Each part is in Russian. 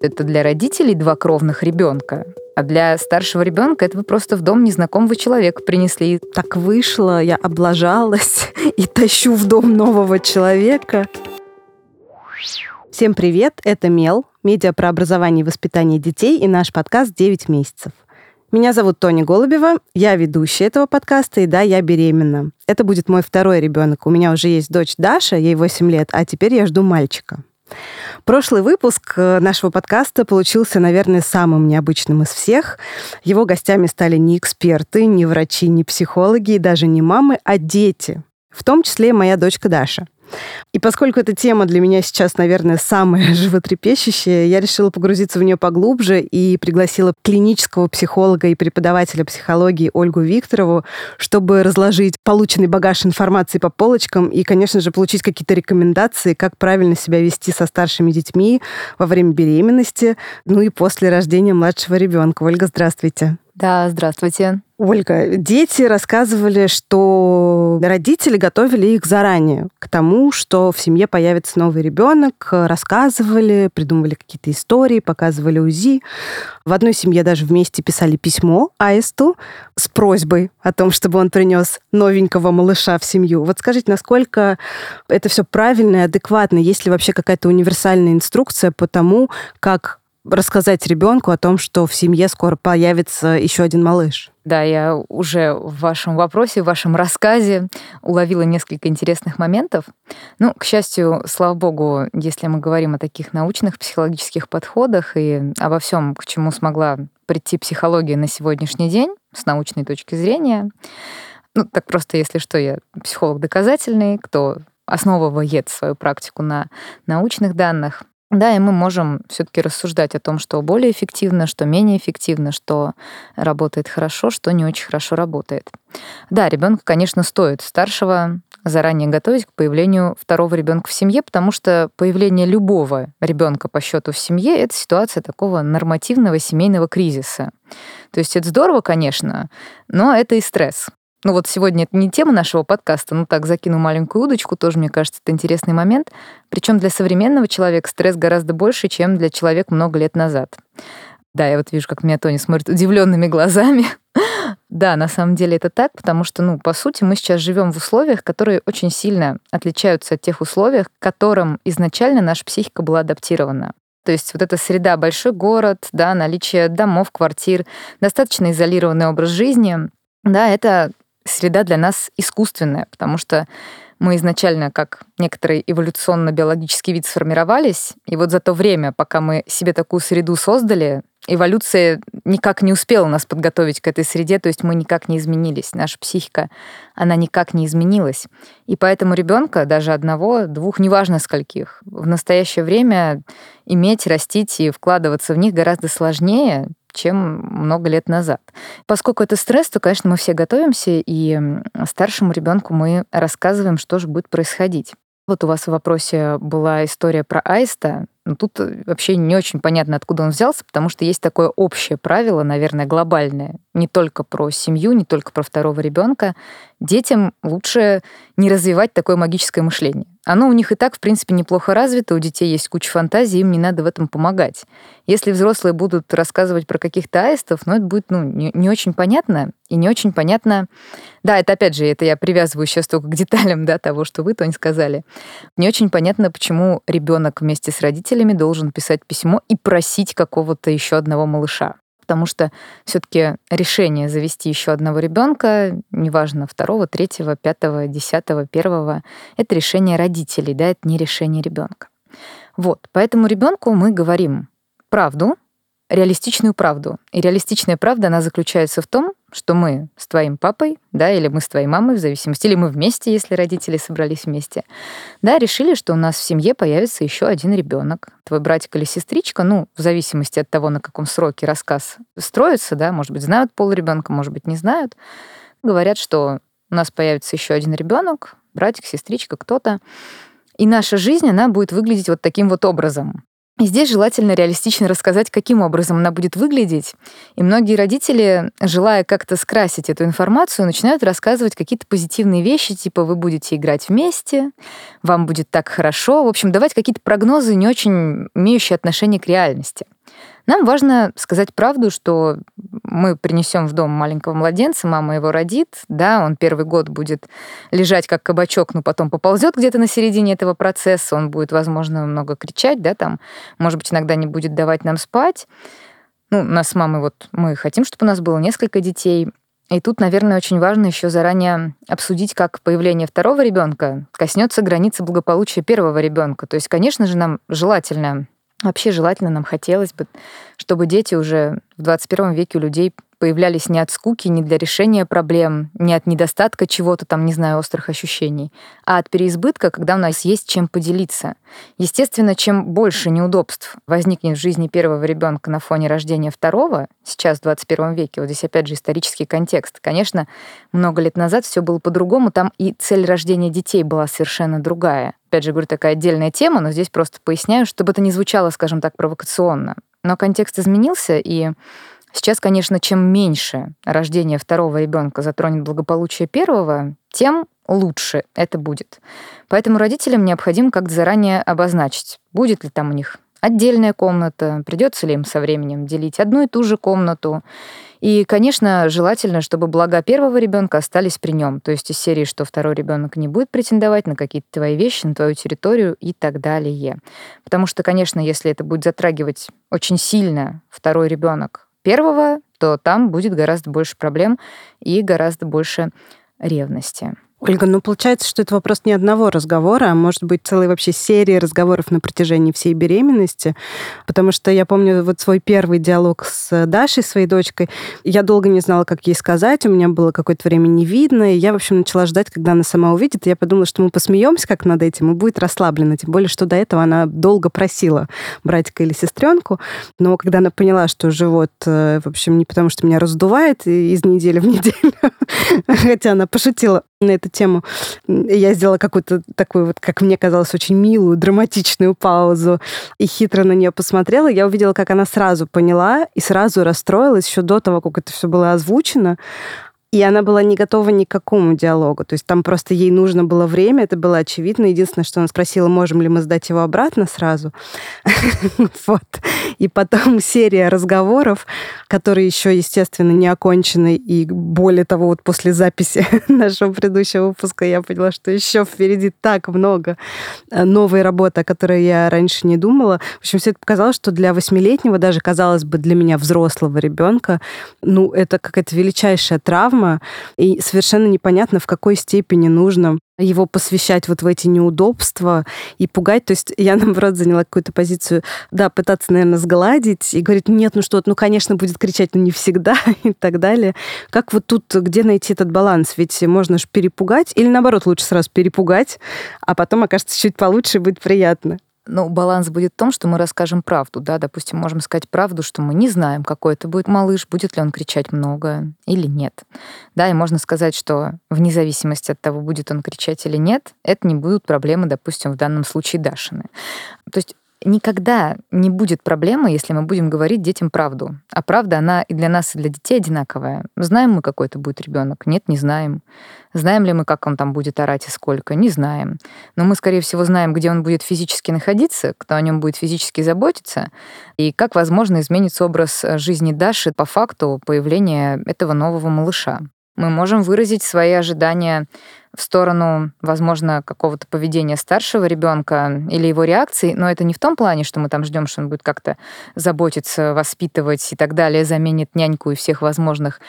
Это для родителей два кровных ребенка, а для старшего ребенка это вы просто в дом незнакомого человека принесли. Так вышло, я облажалась и тащу в дом нового человека. Всем привет, это Мел, медиа про образование и воспитание детей и наш подкаст «9 месяцев». Меня зовут Тоня Голубева, я ведущая этого подкаста, и да, я беременна. Это будет мой второй ребенок. У меня уже есть дочь Даша, ей 8 лет, а теперь я жду мальчика. Прошлый выпуск э, нашего подкаста получился, наверное, самым необычным из всех. Его гостями стали не эксперты, не врачи, не психологи и даже не мамы, а дети. В том числе моя дочка Даша. И поскольку эта тема для меня сейчас, наверное, самая животрепещущая, я решила погрузиться в нее поглубже и пригласила клинического психолога и преподавателя психологии Ольгу Викторову, чтобы разложить полученный багаж информации по полочкам и, конечно же, получить какие-то рекомендации, как правильно себя вести со старшими детьми во время беременности, ну и после рождения младшего ребенка. Ольга, здравствуйте. Да, здравствуйте. Ольга, дети рассказывали, что родители готовили их заранее к тому, что в семье появится новый ребенок, рассказывали, придумывали какие-то истории, показывали УЗИ. В одной семье даже вместе писали письмо Аисту с просьбой о том, чтобы он принес новенького малыша в семью. Вот скажите, насколько это все правильно и адекватно? Есть ли вообще какая-то универсальная инструкция по тому, как рассказать ребенку о том, что в семье скоро появится еще один малыш? Да, я уже в вашем вопросе, в вашем рассказе уловила несколько интересных моментов. Ну, к счастью, слава богу, если мы говорим о таких научных психологических подходах и обо всем, к чему смогла прийти психология на сегодняшний день с научной точки зрения, ну, так просто, если что, я психолог доказательный, кто основывает свою практику на научных данных. Да, и мы можем все-таки рассуждать о том, что более эффективно, что менее эффективно, что работает хорошо, что не очень хорошо работает. Да, ребенка, конечно, стоит старшего заранее готовить к появлению второго ребенка в семье, потому что появление любого ребенка по счету в семье это ситуация такого нормативного семейного кризиса. То есть это здорово, конечно, но это и стресс. Ну вот сегодня это не тема нашего подкаста, но так закину маленькую удочку, тоже, мне кажется, это интересный момент. Причем для современного человека стресс гораздо больше, чем для человека много лет назад. Да, я вот вижу, как меня Тони смотрит удивленными глазами. да, на самом деле это так, потому что, ну, по сути, мы сейчас живем в условиях, которые очень сильно отличаются от тех условий, к которым изначально наша психика была адаптирована. То есть вот эта среда, большой город, да, наличие домов, квартир, достаточно изолированный образ жизни, да, это среда для нас искусственная, потому что мы изначально как некоторый эволюционно-биологический вид сформировались, и вот за то время, пока мы себе такую среду создали, эволюция никак не успела нас подготовить к этой среде, то есть мы никак не изменились. Наша психика, она никак не изменилась. И поэтому ребенка, даже одного, двух, неважно скольких, в настоящее время иметь, растить и вкладываться в них гораздо сложнее, чем много лет назад. Поскольку это стресс, то, конечно, мы все готовимся, и старшему ребенку мы рассказываем, что же будет происходить. Вот у вас в вопросе была история про аиста. Но тут вообще не очень понятно, откуда он взялся, потому что есть такое общее правило, наверное, глобальное, не только про семью, не только про второго ребенка. Детям лучше не развивать такое магическое мышление. Оно у них и так, в принципе, неплохо развито, у детей есть куча фантазий, им не надо в этом помогать. Если взрослые будут рассказывать про каких-то аистов, ну, это будет ну, не, не очень понятно, и не очень понятно... Да, это опять же, это я привязываю сейчас только к деталям да, того, что вы, Тонь, сказали. Не очень понятно, почему ребенок вместе с родителями должен писать письмо и просить какого-то еще одного малыша потому что все-таки решение завести еще одного ребенка, неважно, второго, третьего, пятого, десятого, первого, это решение родителей, да, это не решение ребенка. Вот, поэтому ребенку мы говорим правду, реалистичную правду. И реалистичная правда, она заключается в том, что мы с твоим папой, да, или мы с твоей мамой, в зависимости, или мы вместе, если родители собрались вместе, да, решили, что у нас в семье появится еще один ребенок. Твой братик или сестричка, ну, в зависимости от того, на каком сроке рассказ строится, да, может быть, знают пол ребенка, может быть, не знают, говорят, что у нас появится еще один ребенок, братик, сестричка, кто-то, и наша жизнь, она будет выглядеть вот таким вот образом. И здесь желательно реалистично рассказать, каким образом она будет выглядеть. И многие родители, желая как-то скрасить эту информацию, начинают рассказывать какие-то позитивные вещи, типа вы будете играть вместе, вам будет так хорошо. В общем, давать какие-то прогнозы, не очень имеющие отношение к реальности. Нам важно сказать правду, что мы принесем в дом маленького младенца, мама его родит, да, он первый год будет лежать как кабачок, но потом поползет где-то на середине этого процесса, он будет, возможно, много кричать, да, там, может быть, иногда не будет давать нам спать. Ну, нас с мамой вот мы хотим, чтобы у нас было несколько детей. И тут, наверное, очень важно еще заранее обсудить, как появление второго ребенка коснется границы благополучия первого ребенка. То есть, конечно же, нам желательно Вообще желательно нам хотелось бы, чтобы дети уже в 21 веке у людей появлялись не от скуки, не для решения проблем, не от недостатка чего-то там, не знаю, острых ощущений, а от переизбытка, когда у нас есть чем поделиться. Естественно, чем больше неудобств возникнет в жизни первого ребенка на фоне рождения второго, сейчас в 21 веке, вот здесь опять же исторический контекст. Конечно, много лет назад все было по-другому, там и цель рождения детей была совершенно другая. Опять же, говорю, такая отдельная тема, но здесь просто поясняю, чтобы это не звучало, скажем так, провокационно. Но контекст изменился, и Сейчас, конечно, чем меньше рождение второго ребенка затронет благополучие первого, тем лучше это будет. Поэтому родителям необходимо как-то заранее обозначить, будет ли там у них отдельная комната, придется ли им со временем делить одну и ту же комнату. И, конечно, желательно, чтобы блага первого ребенка остались при нем. То есть из серии, что второй ребенок не будет претендовать на какие-то твои вещи, на твою территорию и так далее. Потому что, конечно, если это будет затрагивать очень сильно второй ребенок первого, то там будет гораздо больше проблем и гораздо больше ревности. Ольга, ну получается, что это вопрос не одного разговора, а может быть целой вообще серии разговоров на протяжении всей беременности, потому что я помню вот свой первый диалог с Дашей, своей дочкой. Я долго не знала, как ей сказать, у меня было какое-то время не видно, и я, в общем, начала ждать, когда она сама увидит, и я подумала, что мы посмеемся как над этим, и будет расслаблена, тем более, что до этого она долго просила братика или сестренку, но когда она поняла, что живот, э, в общем, не потому, что меня раздувает из недели в неделю, хотя она пошутила на эту тему. Я сделала какую-то такую вот, как мне казалось, очень милую, драматичную паузу и хитро на нее посмотрела. Я увидела, как она сразу поняла и сразу расстроилась еще до того, как это все было озвучено. И она была не готова ни к какому диалогу. То есть там просто ей нужно было время, это было очевидно. Единственное, что она спросила, можем ли мы сдать его обратно сразу. вот. И потом серия разговоров, которые еще, естественно, не окончены. И более того, вот после записи нашего предыдущего выпуска я поняла, что еще впереди так много э, новой работы, о которой я раньше не думала. В общем, все это показало, что для восьмилетнего, даже, казалось бы, для меня взрослого ребенка, ну, это какая-то величайшая травма, травма, и совершенно непонятно, в какой степени нужно его посвящать вот в эти неудобства и пугать. То есть я, наоборот, заняла какую-то позицию, да, пытаться, наверное, сгладить и говорить, нет, ну что, ну, конечно, будет кричать, но не всегда и так далее. Как вот тут, где найти этот баланс? Ведь можно же перепугать или, наоборот, лучше сразу перепугать, а потом окажется чуть получше и будет приятно ну, баланс будет в том, что мы расскажем правду, да, допустим, можем сказать правду, что мы не знаем, какой это будет малыш, будет ли он кричать много или нет. Да, и можно сказать, что вне зависимости от того, будет он кричать или нет, это не будут проблемы, допустим, в данном случае Дашины. То есть никогда не будет проблемы, если мы будем говорить детям правду. А правда, она и для нас, и для детей одинаковая. Знаем мы, какой это будет ребенок? Нет, не знаем. Знаем ли мы, как он там будет орать и сколько? Не знаем. Но мы, скорее всего, знаем, где он будет физически находиться, кто о нем будет физически заботиться, и как, возможно, изменится образ жизни Даши по факту появления этого нового малыша. Мы можем выразить свои ожидания в сторону, возможно, какого-то поведения старшего ребенка или его реакции, но это не в том плане, что мы там ждем, что он будет как-то заботиться, воспитывать и так далее, заменит няньку и всех возможных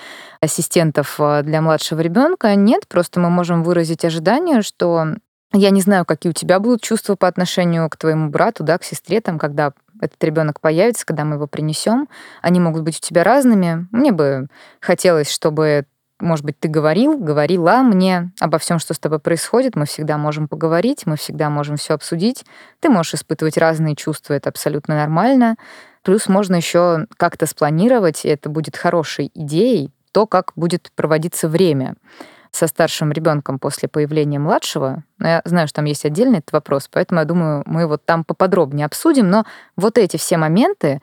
ассистентов э, для младшего ребенка. Нет, просто мы можем выразить ожидание, что я не знаю, какие у тебя будут чувства по отношению к твоему брату, да, к сестре, там, когда этот ребенок появится, когда мы его принесем. Они могут быть у тебя разными. Мне бы хотелось, чтобы может быть, ты говорил, говорила мне обо всем, что с тобой происходит. Мы всегда можем поговорить, мы всегда можем все обсудить. Ты можешь испытывать разные чувства, это абсолютно нормально. Плюс можно еще как-то спланировать, и это будет хорошей идеей, то, как будет проводиться время. со старшим ребенком после появления младшего. Но я знаю, что там есть отдельный этот вопрос, поэтому я думаю, мы вот там поподробнее обсудим. Но вот эти все моменты,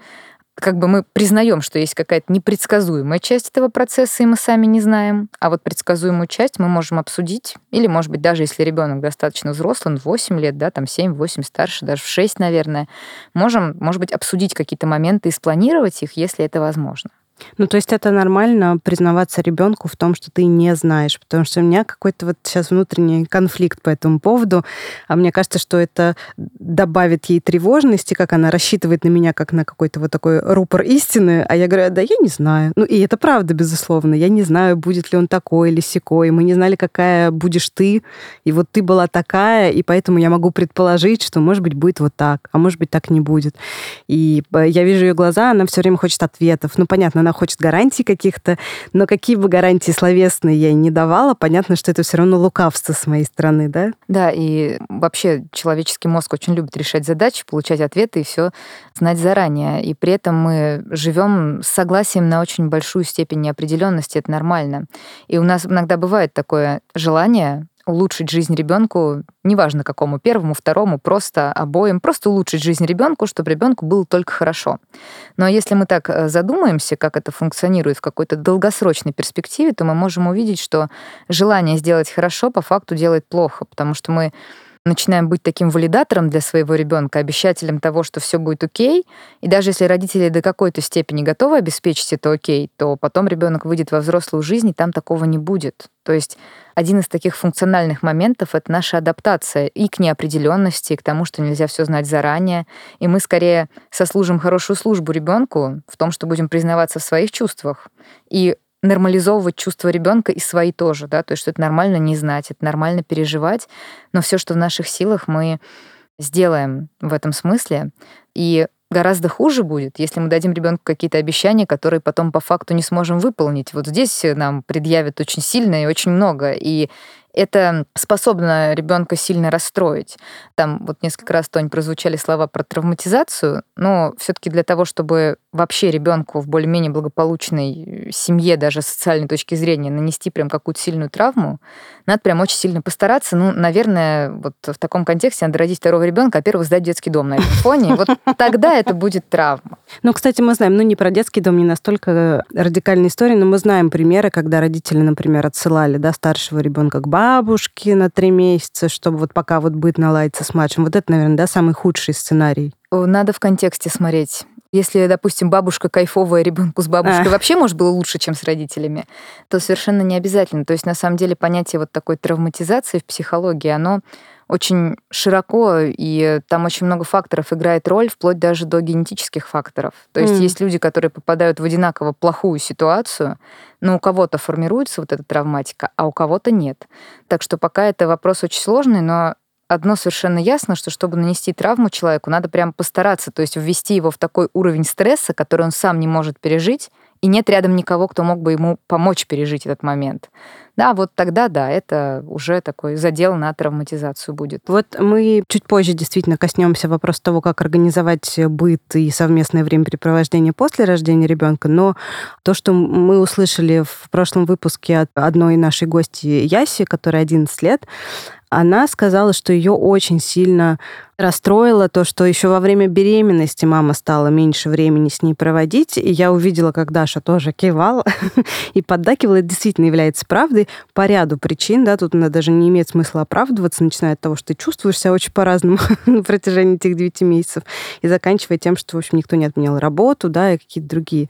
как бы мы признаем, что есть какая-то непредсказуемая часть этого процесса, и мы сами не знаем, а вот предсказуемую часть мы можем обсудить, или, может быть, даже если ребенок достаточно взрослый, 8 лет, да, там 7-8 старше, даже в 6, наверное, можем, может быть, обсудить какие-то моменты и спланировать их, если это возможно. Ну, то есть это нормально признаваться ребенку в том, что ты не знаешь, потому что у меня какой-то вот сейчас внутренний конфликт по этому поводу, а мне кажется, что это добавит ей тревожности, как она рассчитывает на меня как на какой-то вот такой рупор истины, а я говорю, да я не знаю. Ну, и это правда, безусловно. Я не знаю, будет ли он такой или секой. Мы не знали, какая будешь ты, и вот ты была такая, и поэтому я могу предположить, что, может быть, будет вот так, а может быть, так не будет. И э, я вижу ее глаза, она все время хочет ответов. Ну, понятно, она хочет гарантий каких-то, но какие бы гарантии словесные я не давала, понятно, что это все равно лукавство с моей стороны, да? Да, и вообще человеческий мозг очень любит решать задачи, получать ответы и все знать заранее. И при этом мы живем с согласием на очень большую степень неопределенности, это нормально. И у нас иногда бывает такое желание улучшить жизнь ребенку, неважно какому, первому, второму, просто обоим, просто улучшить жизнь ребенку, чтобы ребенку было только хорошо. Но если мы так э, задумаемся, как это функционирует в какой-то долгосрочной перспективе, то мы можем увидеть, что желание сделать хорошо по факту делает плохо, потому что мы начинаем быть таким валидатором для своего ребенка, обещателем того, что все будет окей. И даже если родители до какой-то степени готовы обеспечить это окей, то потом ребенок выйдет во взрослую жизнь, и там такого не будет. То есть один из таких функциональных моментов — это наша адаптация и к неопределенности, и к тому, что нельзя все знать заранее. И мы скорее сослужим хорошую службу ребенку в том, что будем признаваться в своих чувствах и нормализовывать чувства ребенка и свои тоже, да, то есть что это нормально не знать, это нормально переживать, но все, что в наших силах, мы сделаем в этом смысле. И гораздо хуже будет, если мы дадим ребенку какие-то обещания, которые потом по факту не сможем выполнить. Вот здесь нам предъявят очень сильно и очень много. И это способно ребенка сильно расстроить. Там вот несколько раз, Тонь, прозвучали слова про травматизацию, но все-таки для того, чтобы вообще ребенку в более-менее благополучной семье, даже с социальной точки зрения, нанести прям какую-то сильную травму, надо прям очень сильно постараться. Ну, наверное, вот в таком контексте надо родить второго ребенка, а первого сдать детский дом на этом фоне. Вот тогда это будет травма. Ну, кстати, мы знаем, ну, не про детский дом, не настолько радикальная история, но мы знаем примеры, когда родители, например, отсылали да, старшего ребенка к бабушке на три месяца, чтобы вот пока вот быт наладится с младшим. Вот это, наверное, да, самый худший сценарий. Надо в контексте смотреть. Если, допустим, бабушка кайфовая, ребенку с бабушкой а. вообще, может, было лучше, чем с родителями, то совершенно не обязательно. То есть, на самом деле, понятие вот такой травматизации в психологии, оно очень широко, и там очень много факторов играет роль, вплоть даже до генетических факторов. То есть mm. есть люди, которые попадают в одинаково плохую ситуацию, но у кого-то формируется вот эта травматика, а у кого-то нет. Так что пока это вопрос очень сложный, но одно совершенно ясно, что чтобы нанести травму человеку, надо прям постараться, то есть ввести его в такой уровень стресса, который он сам не может пережить, и нет рядом никого, кто мог бы ему помочь пережить этот момент. Да, вот тогда, да, это уже такой задел на травматизацию будет. Вот мы чуть позже действительно коснемся вопроса того, как организовать быт и совместное времяпрепровождение после рождения ребенка, но то, что мы услышали в прошлом выпуске от одной нашей гости Яси, которая 11 лет, она сказала, что ее очень сильно расстроило то, что еще во время беременности мама стала меньше времени с ней проводить. И я увидела, как Даша тоже кивала и поддакивала. Это действительно является правдой по ряду причин. Да, тут она даже не имеет смысла оправдываться, начиная от того, что ты чувствуешь себя очень по-разному на протяжении этих девяти месяцев, и заканчивая тем, что, в общем, никто не отменял работу, да, и какие-то другие.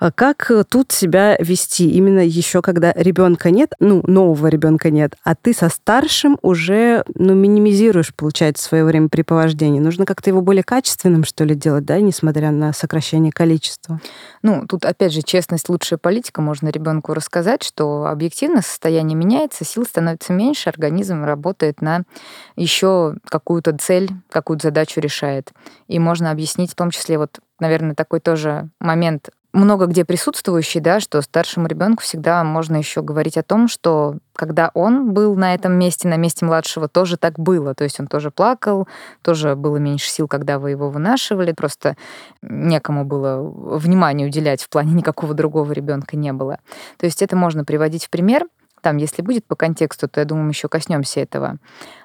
А как тут себя вести? Именно еще когда ребенка нет, ну, нового ребенка нет, а ты со старшим уже, ну, минимизируешь, получается, свое время времяпрепровождения? Нужно как-то его более качественным, что ли, делать, да, несмотря на сокращение количества? Ну, тут, опять же, честность лучшая политика. Можно ребенку рассказать, что объективно состояние меняется, сил становится меньше, организм работает на еще какую-то цель, какую-то задачу решает. И можно объяснить в том числе вот наверное, такой тоже момент много где присутствующий, да, что старшему ребенку всегда можно еще говорить о том, что когда он был на этом месте, на месте младшего, тоже так было. То есть он тоже плакал, тоже было меньше сил, когда вы его вынашивали, просто некому было внимания уделять в плане никакого другого ребенка не было. То есть это можно приводить в пример, там, если будет по контексту, то я думаю, еще коснемся этого.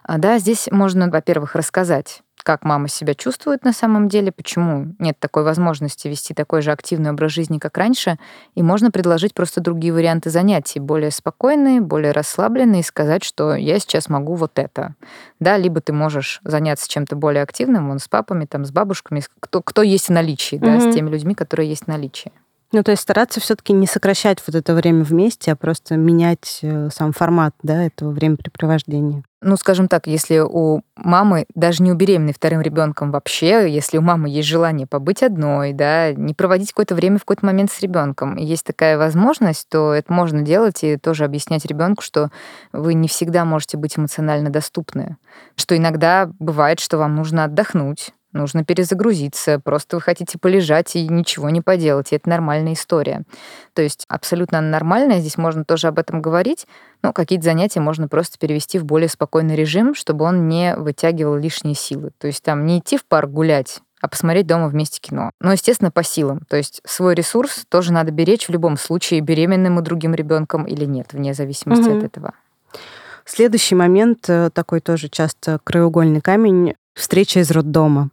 А, да, здесь можно, во-первых, рассказать как мама себя чувствует на самом деле, почему нет такой возможности вести такой же активный образ жизни, как раньше, и можно предложить просто другие варианты занятий, более спокойные, более расслабленные, и сказать, что я сейчас могу вот это. Да, либо ты можешь заняться чем-то более активным, вон с папами, там, с бабушками, кто, кто есть в наличии, mm-hmm. да, с теми людьми, которые есть в наличии. Ну, то есть стараться все-таки не сокращать вот это время вместе, а просто менять э, сам формат да, этого времяпрепровождения. Ну, скажем так, если у мамы, даже не у беременной вторым ребенком вообще, если у мамы есть желание побыть одной, да, не проводить какое-то время в какой-то момент с ребенком, есть такая возможность, то это можно делать и тоже объяснять ребенку, что вы не всегда можете быть эмоционально доступны, что иногда бывает, что вам нужно отдохнуть, Нужно перезагрузиться, просто вы хотите полежать и ничего не поделать, и это нормальная история. То есть абсолютно нормально, здесь можно тоже об этом говорить, но какие-то занятия можно просто перевести в более спокойный режим, чтобы он не вытягивал лишние силы. То есть там не идти в парк гулять, а посмотреть дома вместе кино. Но, естественно, по силам. То есть свой ресурс тоже надо беречь в любом случае, беременным и другим ребенком или нет, вне зависимости угу. от этого. Следующий момент, э, такой тоже часто краеугольный камень, встреча из роддома.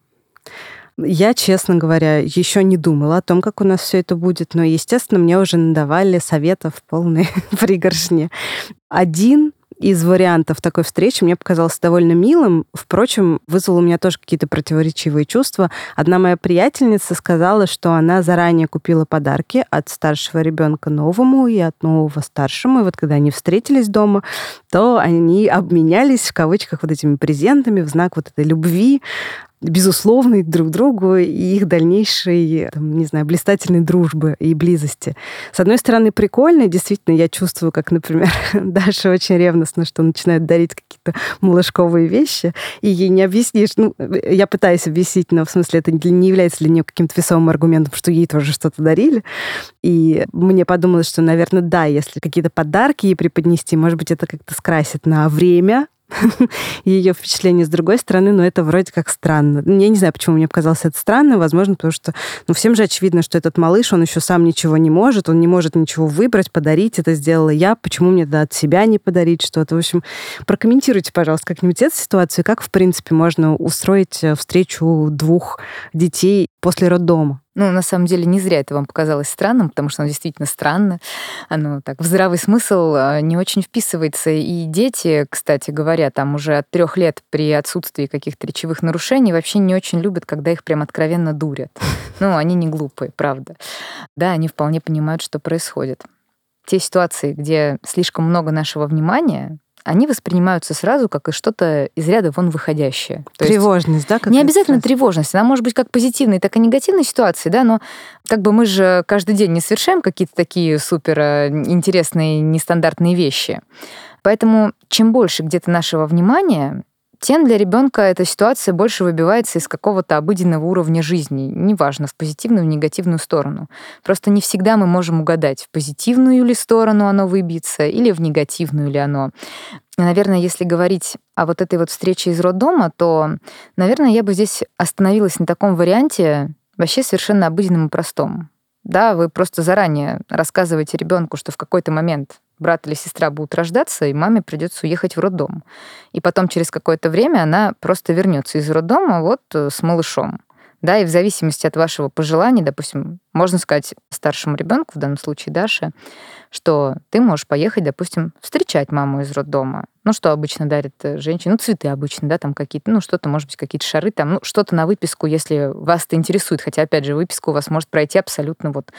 Я, честно говоря, еще не думала о том, как у нас все это будет, но, естественно, мне уже надавали советов полные пригоршни. Один из вариантов такой встречи мне показался довольно милым. Впрочем, вызвал у меня тоже какие-то противоречивые чувства. Одна моя приятельница сказала, что она заранее купила подарки от старшего ребенка новому и от нового старшему. И вот когда они встретились дома, то они обменялись в кавычках вот этими презентами в знак вот этой любви безусловной друг другу и их дальнейшей, там, не знаю, блистательной дружбы и близости. С одной стороны, прикольно, действительно, я чувствую, как, например, Даша очень ревностно, что начинает дарить какие-то малышковые вещи, и ей не объяснишь, ну, я пытаюсь объяснить, но в смысле это не является для нее каким-то весомым аргументом, что ей тоже что-то дарили, и мне подумалось, что, наверное, да, если какие-то подарки ей преподнести, может быть, это как-то скрасит на время, ее впечатление с другой стороны, но это вроде как странно. Я не знаю, почему мне показалось это странно. Возможно, потому что ну, всем же очевидно, что этот малыш, он еще сам ничего не может, он не может ничего выбрать, подарить. Это сделала я. Почему мне да, от себя не подарить что-то? В общем, прокомментируйте, пожалуйста, как-нибудь эту ситуацию. Как, в принципе, можно устроить э, встречу двух детей после роддома? Ну, на самом деле, не зря это вам показалось странным, потому что оно действительно странно. Оно так в здравый смысл а, не очень вписывается. И дети, кстати говоря, там уже от трех лет при отсутствии каких-то речевых нарушений вообще не очень любят, когда их прям откровенно дурят. Ну, они не глупые, правда. Да, они вполне понимают, что происходит. Те ситуации, где слишком много нашего внимания, они воспринимаются сразу как и что-то из ряда вон выходящее. То тревожность, да? Не обязательно тревожность. Она может быть как позитивной, так и негативной ситуации, да, но как бы мы же каждый день не совершаем какие-то такие супер э, интересные, нестандартные вещи. Поэтому чем больше где-то нашего внимания, тем для ребенка эта ситуация больше выбивается из какого-то обыденного уровня жизни, неважно, в позитивную, в негативную сторону. Просто не всегда мы можем угадать, в позитивную ли сторону оно выбьется, или в негативную ли оно. Наверное, если говорить о вот этой вот встрече из роддома, то, наверное, я бы здесь остановилась на таком варианте, вообще совершенно обыденном и простом. Да, вы просто заранее рассказываете ребенку, что в какой-то момент брат или сестра будут рождаться, и маме придется уехать в роддом. И потом через какое-то время она просто вернется из роддома вот э, с малышом. Да, и в зависимости от вашего пожелания, допустим, можно сказать старшему ребенку, в данном случае Даше, что ты можешь поехать, допустим, встречать маму из роддома. Ну, что обычно дарят э, женщины? Ну, цветы обычно, да, там какие-то, ну, что-то, может быть, какие-то шары, там, ну, что-то на выписку, если вас это интересует. Хотя, опять же, выписку у вас может пройти абсолютно вот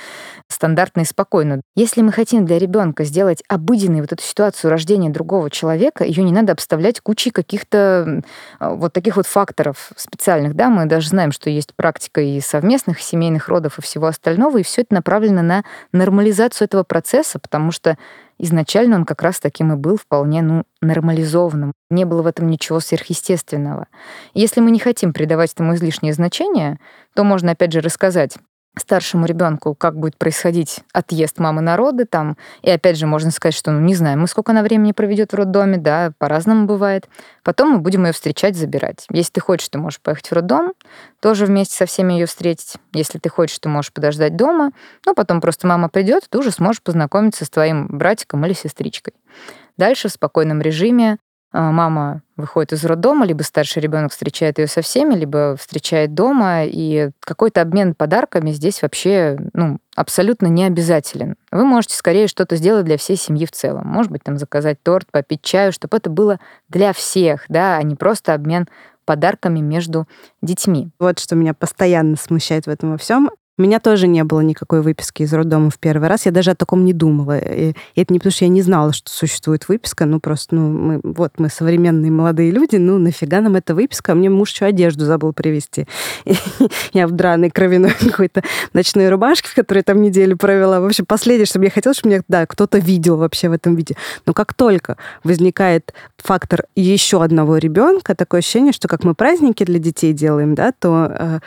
стандартно и спокойно. Если мы хотим для ребенка сделать обыденной вот эту ситуацию рождения другого человека, ее не надо обставлять кучей каких-то вот таких вот факторов специальных, да, мы даже знаем, что есть практика и совместных семейных родов и всего остального, и все это направлено на нормализацию этого процесса, потому что изначально он как раз таким и был вполне ну, нормализованным. Не было в этом ничего сверхъестественного. если мы не хотим придавать этому излишнее значение, то можно опять же рассказать старшему ребенку, как будет происходить отъезд мамы на роды там. И опять же, можно сказать, что, ну, не знаем мы, сколько она времени проведет в роддоме, да, по-разному бывает. Потом мы будем ее встречать, забирать. Если ты хочешь, ты можешь поехать в роддом, тоже вместе со всеми ее встретить. Если ты хочешь, ты можешь подождать дома. Ну, потом просто мама придет, ты уже сможешь познакомиться с твоим братиком или сестричкой. Дальше в спокойном режиме а, мама выходит из роддома, либо старший ребенок встречает ее со всеми, либо встречает дома, и какой-то обмен подарками здесь вообще ну, абсолютно не обязателен. Вы можете скорее что-то сделать для всей семьи в целом. Может быть, там заказать торт, попить чаю, чтобы это было для всех, да, а не просто обмен подарками между детьми. Вот что меня постоянно смущает в этом во всем. У меня тоже не было никакой выписки из роддома в первый раз. Я даже о таком не думала. И это не потому, что я не знала, что существует выписка. Ну, просто, ну, мы, вот мы современные молодые люди, ну, нафига нам эта выписка? А мне муж еще одежду забыл привезти. Я в драной кровяной какой-то ночной рубашке, в которой там неделю провела. В общем, последнее, что я хотела, чтобы меня, да, кто-то видел вообще в этом виде. Но как только возникает фактор еще одного ребенка, такое ощущение, что как мы праздники для детей делаем, да, то э,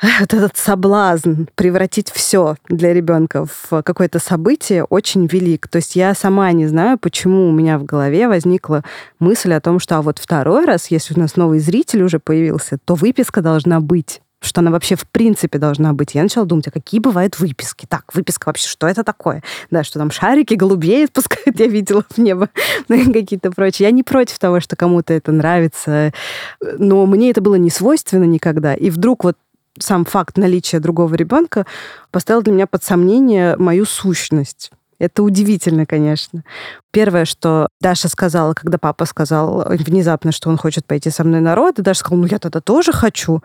вот этот соблазн превратить все для ребенка в какое-то событие очень велик. То есть я сама не знаю, почему у меня в голове возникла мысль о том, что а вот второй раз, если у нас новый зритель уже появился, то выписка должна быть что она вообще в принципе должна быть. Я начала думать, а какие бывают выписки? Так, выписка вообще, что это такое? Да, что там шарики, голубей спускают, я видела в небо, ну какие-то прочие. Я не против того, что кому-то это нравится, но мне это было не свойственно никогда. И вдруг вот сам факт наличия другого ребенка поставил для меня под сомнение мою сущность. Это удивительно, конечно. Первое, что Даша сказала, когда папа сказал внезапно, что он хочет пойти со мной на род, и Даша сказала, ну я тогда тоже хочу.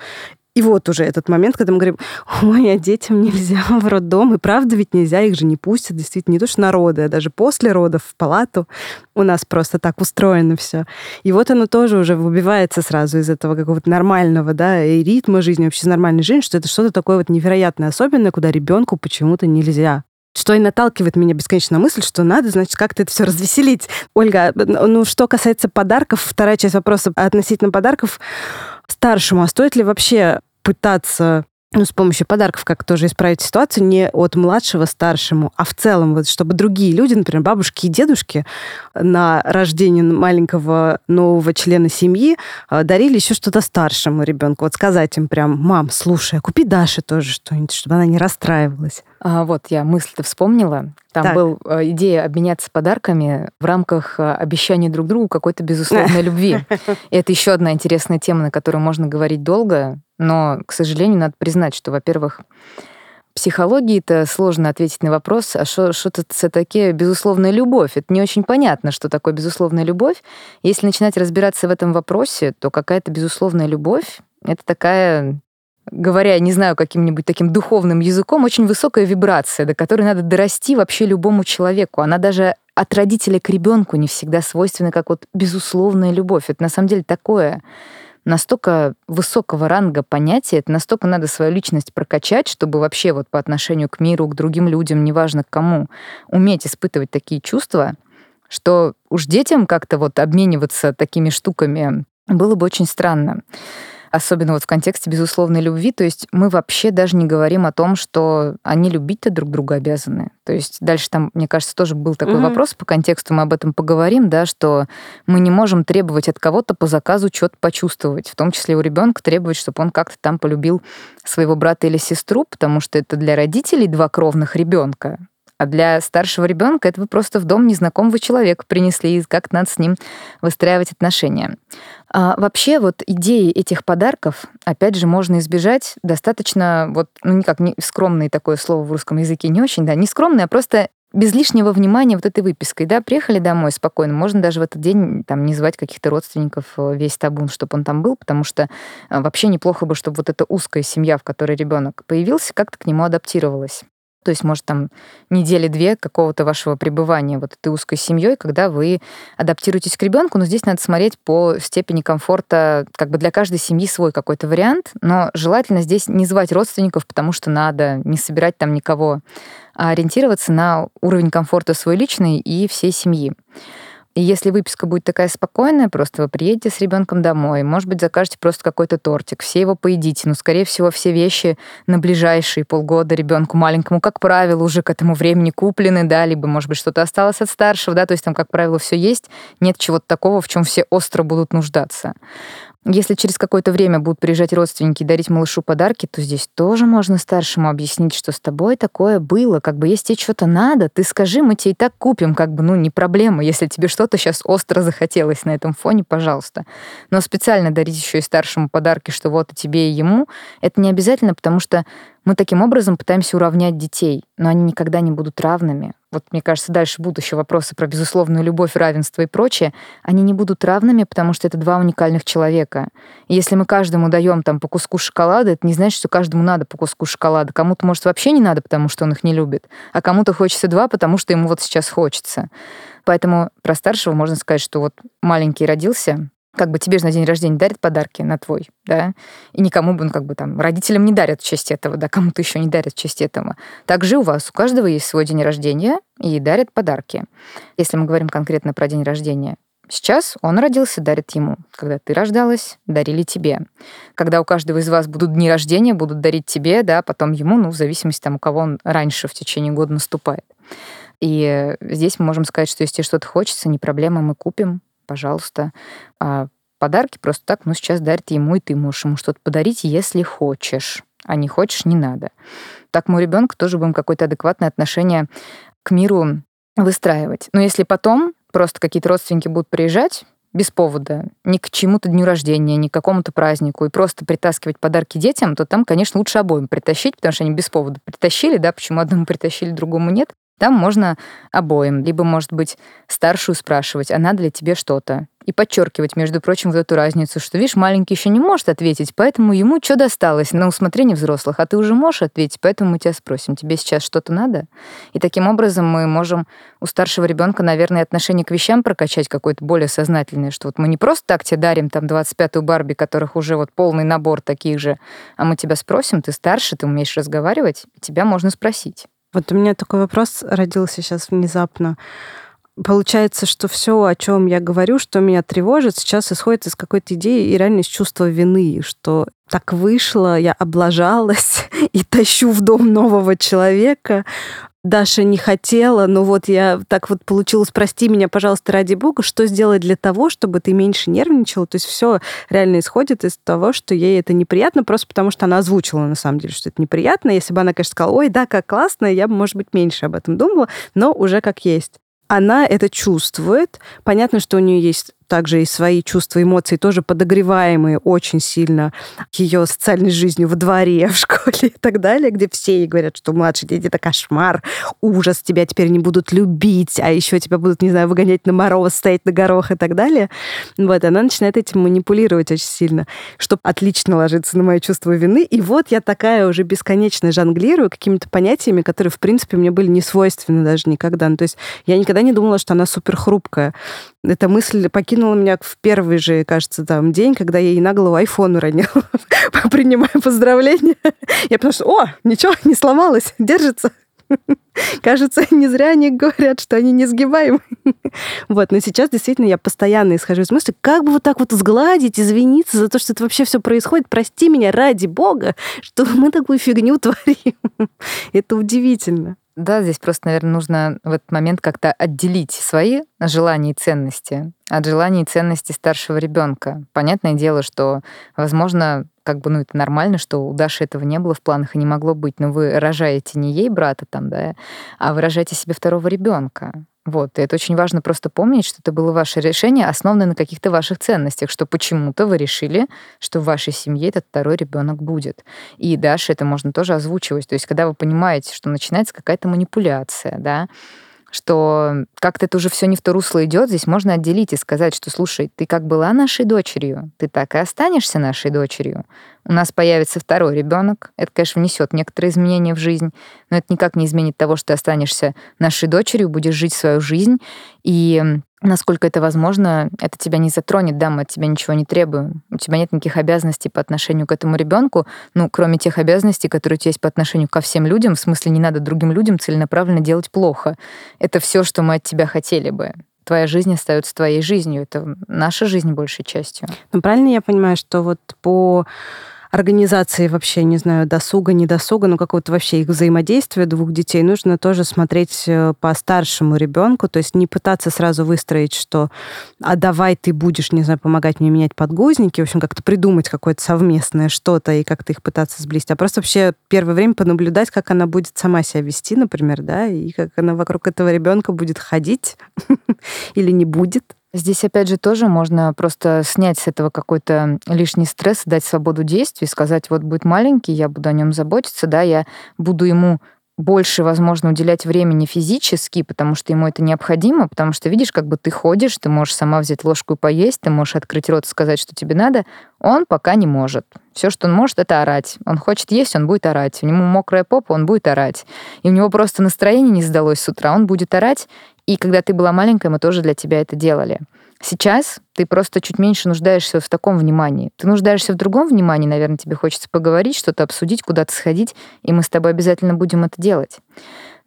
И вот уже этот момент, когда мы говорим, ой, а детям нельзя в роддом, и правда ведь нельзя, их же не пустят, действительно, не то что на роды, а даже после родов в палату. У нас просто так устроено все. И вот оно тоже уже выбивается сразу из этого какого-то нормального, да, и ритма жизни, вообще нормальной жизни, что это что-то такое вот невероятное, особенное, куда ребенку почему-то нельзя что и наталкивает меня бесконечно на мысль, что надо, значит, как-то это все развеселить. Ольга, ну, что касается подарков, вторая часть вопроса относительно подарков старшему, а стоит ли вообще пытаться ну, с помощью подарков как тоже исправить ситуацию не от младшего старшему, а в целом, вот, чтобы другие люди, например, бабушки и дедушки на рождение маленького нового члена семьи э, дарили еще что-то старшему ребенку. Вот сказать им прям, мам, слушай, а купи Даше тоже что-нибудь, чтобы она не расстраивалась. А, вот я мысль-то вспомнила. Там так. был э, идея обменяться подарками в рамках э, обещания друг другу какой-то безусловной любви. И это еще одна интересная тема, на которую можно говорить долго, но, к сожалению, надо признать, что, во-первых, психологии это сложно ответить на вопрос, а что это такое безусловная любовь? Это не очень понятно, что такое безусловная любовь. Если начинать разбираться в этом вопросе, то какая-то безусловная любовь — это такая говоря, не знаю, каким-нибудь таким духовным языком, очень высокая вибрация, до которой надо дорасти вообще любому человеку. Она даже от родителя к ребенку не всегда свойственна, как вот безусловная любовь. Это на самом деле такое настолько высокого ранга понятие, это настолько надо свою личность прокачать, чтобы вообще вот по отношению к миру, к другим людям, неважно к кому, уметь испытывать такие чувства, что уж детям как-то вот обмениваться такими штуками было бы очень странно особенно вот в контексте безусловной любви, то есть мы вообще даже не говорим о том, что они любить-то друг друга обязаны. То есть дальше там, мне кажется, тоже был такой mm-hmm. вопрос по контексту, мы об этом поговорим, да, что мы не можем требовать от кого-то по заказу что-то почувствовать, в том числе у ребенка требовать, чтобы он как-то там полюбил своего брата или сестру, потому что это для родителей два кровных ребенка, а для старшего ребенка это вы просто в дом незнакомого человека принесли, и как надо с ним выстраивать отношения. А вообще вот идеи этих подарков, опять же, можно избежать достаточно, вот, ну никак, не скромное такое слово в русском языке не очень, да, не скромное, а просто без лишнего внимания вот этой выпиской, да, приехали домой спокойно, можно даже в этот день там не звать каких-то родственников э, весь табун, чтобы он там был, потому что э, вообще неплохо бы, чтобы вот эта узкая семья, в которой ребенок появился, как-то к нему адаптировалась. То есть, может, там недели-две какого-то вашего пребывания вот этой узкой семьей, когда вы адаптируетесь к ребенку, но здесь надо смотреть по степени комфорта, как бы для каждой семьи свой какой-то вариант, но желательно здесь не звать родственников, потому что надо не собирать там никого, а ориентироваться на уровень комфорта свой личный и всей семьи. И если выписка будет такая спокойная, просто вы приедете с ребенком домой, может быть, закажете просто какой-то тортик, все его поедите, но, скорее всего, все вещи на ближайшие полгода ребенку маленькому, как правило, уже к этому времени куплены, да, либо, может быть, что-то осталось от старшего, да, то есть там, как правило, все есть, нет чего-то такого, в чем все остро будут нуждаться. Если через какое-то время будут приезжать родственники и дарить малышу подарки, то здесь тоже можно старшему объяснить, что с тобой такое было. Как бы если тебе что-то надо, ты скажи, мы тебе и так купим. Как бы, ну, не проблема. Если тебе что-то сейчас остро захотелось на этом фоне, пожалуйста. Но специально дарить еще и старшему подарки, что вот и тебе, и ему, это не обязательно, потому что мы таким образом пытаемся уравнять детей, но они никогда не будут равными. Вот, мне кажется, дальше будут еще вопросы про безусловную любовь, равенство и прочее. Они не будут равными, потому что это два уникальных человека. И если мы каждому даем там по куску шоколада, это не значит, что каждому надо по куску шоколада. Кому-то, может, вообще не надо, потому что он их не любит, а кому-то хочется два, потому что ему вот сейчас хочется. Поэтому про старшего можно сказать, что вот маленький родился, как бы тебе же на день рождения дарят подарки на твой, да, и никому бы, ну, как бы там, родителям не дарят в честь этого, да, кому-то еще не дарят в честь этого. Также у вас, у каждого есть свой день рождения и дарят подарки. Если мы говорим конкретно про день рождения, Сейчас он родился, дарит ему. Когда ты рождалась, дарили тебе. Когда у каждого из вас будут дни рождения, будут дарить тебе, да, потом ему, ну, в зависимости там, у кого он раньше в течение года наступает. И здесь мы можем сказать, что если что-то хочется, не проблема, мы купим, пожалуйста. А подарки просто так, ну, сейчас дарит ему, и ты можешь ему что-то подарить, если хочешь. А не хочешь, не надо. Так мы у ребенка тоже будем какое-то адекватное отношение к миру выстраивать. Но если потом просто какие-то родственники будут приезжать, без повода, ни к чему-то дню рождения, ни к какому-то празднику, и просто притаскивать подарки детям, то там, конечно, лучше обоим притащить, потому что они без повода притащили, да, почему одному притащили, другому нет. Там можно обоим, либо, может быть, старшую спрашивать, а надо ли тебе что-то. И подчеркивать, между прочим, вот эту разницу, что, видишь, маленький еще не может ответить, поэтому ему что досталось на усмотрение взрослых, а ты уже можешь ответить, поэтому мы тебя спросим, тебе сейчас что-то надо? И таким образом мы можем у старшего ребенка, наверное, отношение к вещам прокачать какое-то более сознательное, что вот мы не просто так тебе дарим там 25-ю Барби, которых уже вот полный набор таких же, а мы тебя спросим, ты старше, ты умеешь разговаривать, тебя можно спросить. Вот у меня такой вопрос родился сейчас внезапно. Получается, что все, о чем я говорю, что меня тревожит, сейчас исходит из какой-то идеи и реально из чувства вины, что так вышло, я облажалась и тащу в дом нового человека, Даша не хотела, но вот я так вот получилось, прости меня, пожалуйста, ради бога, что сделать для того, чтобы ты меньше нервничала? То есть все реально исходит из того, что ей это неприятно, просто потому что она озвучила на самом деле, что это неприятно. Если бы она, конечно, сказала, ой, да, как классно, я бы, может быть, меньше об этом думала, но уже как есть она это чувствует. Понятно, что у нее есть также и свои чувства, эмоции, тоже подогреваемые очень сильно ее социальной жизнью во дворе, в школе и так далее, где все ей говорят, что младшие дети — это кошмар, ужас, тебя теперь не будут любить, а еще тебя будут, не знаю, выгонять на мороз, стоять на горох и так далее. Вот, она начинает этим манипулировать очень сильно, что отлично ложится на мое чувство вины. И вот я такая уже бесконечно жонглирую какими-то понятиями, которые, в принципе, мне были не свойственны даже никогда. Ну, то есть я никогда не думала, что она супер хрупкая. Эта мысль покинула меня в первый же, кажется, там день, когда я ей на голову iPhone уронила. Принимаю поздравления. Я потому что, о, ничего, не сломалось, держится. Кажется, не зря они говорят, что они не сгибаемы. Вот, но сейчас действительно я постоянно исхожу из мысли, как бы вот так вот сгладить, извиниться за то, что это вообще все происходит. Прости меня ради бога, что мы такую фигню творим. Это удивительно. Да, здесь просто, наверное, нужно в этот момент как-то отделить свои желания и ценности от желаний и ценностей старшего ребенка. Понятное дело, что, возможно, как бы, ну, это нормально, что у Даши этого не было в планах и не могло быть, но вы рожаете не ей брата там, да, а вы рожаете себе второго ребенка. Вот, и это очень важно просто помнить, что это было ваше решение, основанное на каких-то ваших ценностях, что почему-то вы решили, что в вашей семье этот второй ребенок будет. И дальше это можно тоже озвучивать. То есть, когда вы понимаете, что начинается какая-то манипуляция, да, что как-то это уже все не в то русло идет, здесь можно отделить и сказать, что слушай, ты как была нашей дочерью, ты так и останешься нашей дочерью. У нас появится второй ребенок. Это, конечно, внесет некоторые изменения в жизнь, но это никак не изменит того, что ты останешься нашей дочерью, будешь жить свою жизнь. И насколько это возможно, это тебя не затронет, да, мы от тебя ничего не требуем. У тебя нет никаких обязанностей по отношению к этому ребенку, ну, кроме тех обязанностей, которые у тебя есть по отношению ко всем людям, в смысле не надо другим людям целенаправленно делать плохо. Это все, что мы от тебя хотели бы твоя жизнь остается твоей жизнью. Это наша жизнь большей частью. Ну, правильно я понимаю, что вот по организации вообще, не знаю, досуга, недосуга, ну какого-то вообще их взаимодействия двух детей, нужно тоже смотреть э, по старшему ребенку, то есть не пытаться сразу выстроить, что а давай ты будешь, не знаю, помогать мне менять подгузники, в общем, как-то придумать какое-то совместное что-то и как-то их пытаться сблизить, а просто вообще первое время понаблюдать, как она будет сама себя вести, например, да, и как она вокруг этого ребенка будет ходить или не будет. Здесь, опять же, тоже можно просто снять с этого какой-то лишний стресс, дать свободу действий, сказать, вот будет маленький, я буду о нем заботиться, да, я буду ему больше, возможно, уделять времени физически, потому что ему это необходимо, потому что, видишь, как бы ты ходишь, ты можешь сама взять ложку и поесть, ты можешь открыть рот и сказать, что тебе надо. Он пока не может. Все, что он может, это орать. Он хочет есть, он будет орать. У него мокрая попа, он будет орать. И у него просто настроение не сдалось с утра, он будет орать. И когда ты была маленькая, мы тоже для тебя это делали. Сейчас ты просто чуть меньше нуждаешься в таком внимании. Ты нуждаешься в другом внимании, наверное, тебе хочется поговорить, что-то обсудить, куда-то сходить, и мы с тобой обязательно будем это делать.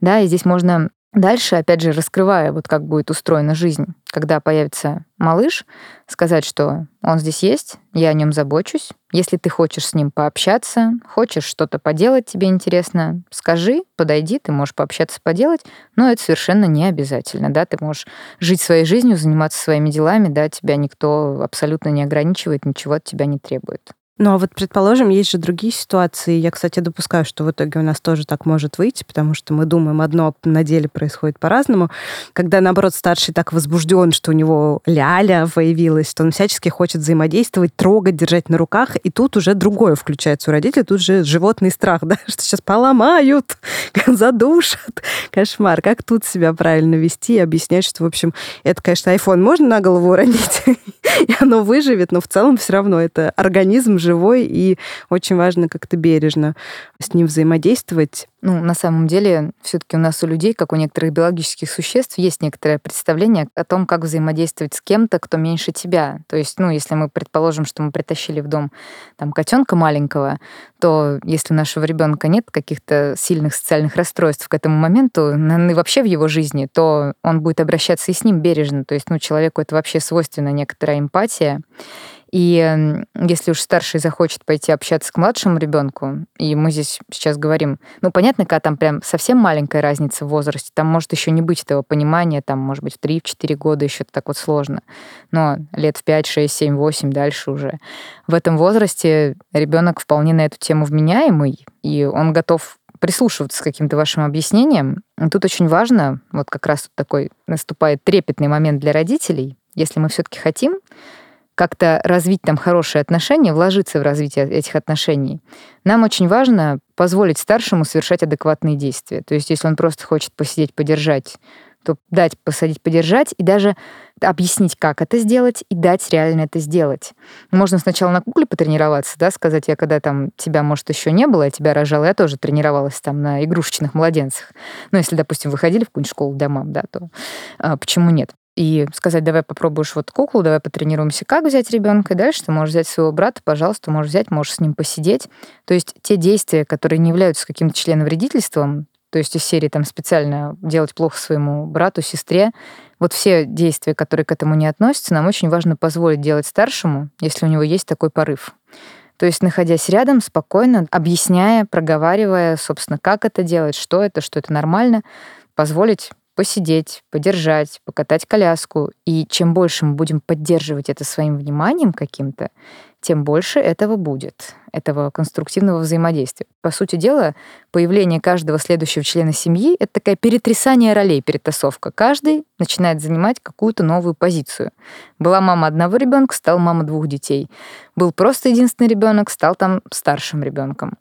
Да, и здесь можно Дальше, опять же, раскрывая, вот как будет устроена жизнь, когда появится малыш, сказать, что он здесь есть, я о нем забочусь. Если ты хочешь с ним пообщаться, хочешь что-то поделать, тебе интересно, скажи, подойди, ты можешь пообщаться, поделать, но это совершенно не обязательно, да, ты можешь жить своей жизнью, заниматься своими делами, да, тебя никто абсолютно не ограничивает, ничего от тебя не требует. Ну а вот, предположим, есть же другие ситуации. Я, кстати, допускаю, что в итоге у нас тоже так может выйти, потому что мы думаем одно, на деле происходит по-разному. Когда, наоборот, старший так возбужден, что у него ляля появилась, что он всячески хочет взаимодействовать, трогать, держать на руках, и тут уже другое включается у родителей, тут же животный страх, да, что сейчас поломают, задушат. Кошмар. Как тут себя правильно вести и объяснять, что, в общем, это, конечно, iPhone можно на голову уронить, и оно выживет, но в целом все равно это организм живой, и очень важно как-то бережно с ним взаимодействовать. Ну, на самом деле, все таки у нас у людей, как у некоторых биологических существ, есть некоторое представление о том, как взаимодействовать с кем-то, кто меньше тебя. То есть, ну, если мы предположим, что мы притащили в дом там котенка маленького, то если у нашего ребенка нет каких-то сильных социальных расстройств к этому моменту, и вообще в его жизни, то он будет обращаться и с ним бережно. То есть, ну, человеку это вообще свойственно некоторая эмпатия. И если уж старший захочет пойти общаться к младшему ребенку, и мы здесь сейчас говорим, ну, понятно, когда там прям совсем маленькая разница в возрасте, там может еще не быть этого понимания, там, может быть, в 3-4 года еще так вот сложно, но лет в 5, 6, 7, 8 дальше уже. В этом возрасте ребенок вполне на эту тему вменяемый, и он готов прислушиваться к каким-то вашим объяснениям. Тут очень важно, вот как раз такой наступает трепетный момент для родителей, если мы все-таки хотим как-то развить там хорошие отношения, вложиться в развитие этих отношений, нам очень важно позволить старшему совершать адекватные действия. То есть если он просто хочет посидеть, подержать, то дать посадить, подержать и даже объяснить, как это сделать, и дать реально это сделать. Можно сначала на кукле потренироваться, да, сказать, я когда там тебя, может, еще не было, я тебя рожала, я тоже тренировалась там на игрушечных младенцах. Ну, если, допустим, выходили в какую-нибудь школу для да, то а, почему нет? И сказать, давай попробуешь вот куклу, давай потренируемся, как взять ребенка, и дальше ты можешь взять своего брата, пожалуйста, можешь взять, можешь с ним посидеть. То есть те действия, которые не являются каким-то членовредительством, то есть из серии там специально делать плохо своему брату, сестре, вот все действия, которые к этому не относятся, нам очень важно позволить делать старшему, если у него есть такой порыв. То есть, находясь рядом, спокойно, объясняя, проговаривая, собственно, как это делать, что это, что это нормально, позволить посидеть, подержать, покатать коляску. И чем больше мы будем поддерживать это своим вниманием каким-то, тем больше этого будет, этого конструктивного взаимодействия. По сути дела, появление каждого следующего члена семьи — это такая перетрясание ролей, перетасовка. Каждый начинает занимать какую-то новую позицию. Была мама одного ребенка, стал мама двух детей. Был просто единственный ребенок, стал там старшим ребенком.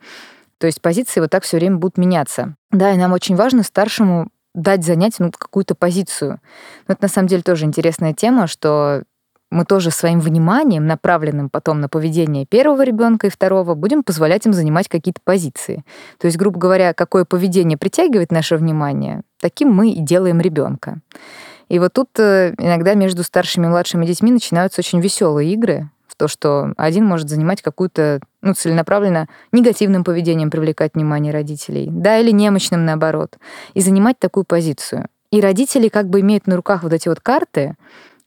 То есть позиции вот так все время будут меняться. Да, и нам очень важно старшему дать занять ну, какую-то позицию. Но это на самом деле тоже интересная тема, что мы тоже своим вниманием, направленным потом на поведение первого ребенка и второго, будем позволять им занимать какие-то позиции. То есть, грубо говоря, какое поведение притягивает наше внимание, таким мы и делаем ребенка. И вот тут э, иногда между старшими и младшими детьми начинаются очень веселые игры, то, что один может занимать какую-то, ну, целенаправленно негативным поведением привлекать внимание родителей, да, или немощным наоборот, и занимать такую позицию. И родители как бы имеют на руках вот эти вот карты,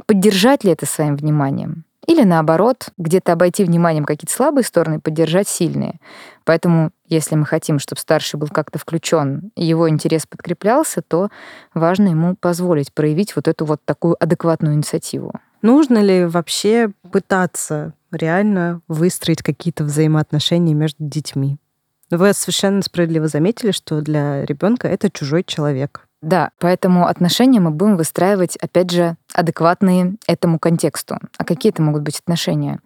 поддержать ли это своим вниманием Или наоборот, где-то обойти вниманием какие-то слабые стороны поддержать сильные. Поэтому, если мы хотим, чтобы старший был как-то включен, и его интерес подкреплялся, то важно ему позволить проявить вот эту вот такую адекватную инициативу. Нужно ли вообще пытаться реально выстроить какие-то взаимоотношения между детьми? Вы совершенно справедливо заметили, что для ребенка это чужой человек. Да, поэтому отношения мы будем выстраивать, опять же, адекватные этому контексту. А какие это могут быть отношения?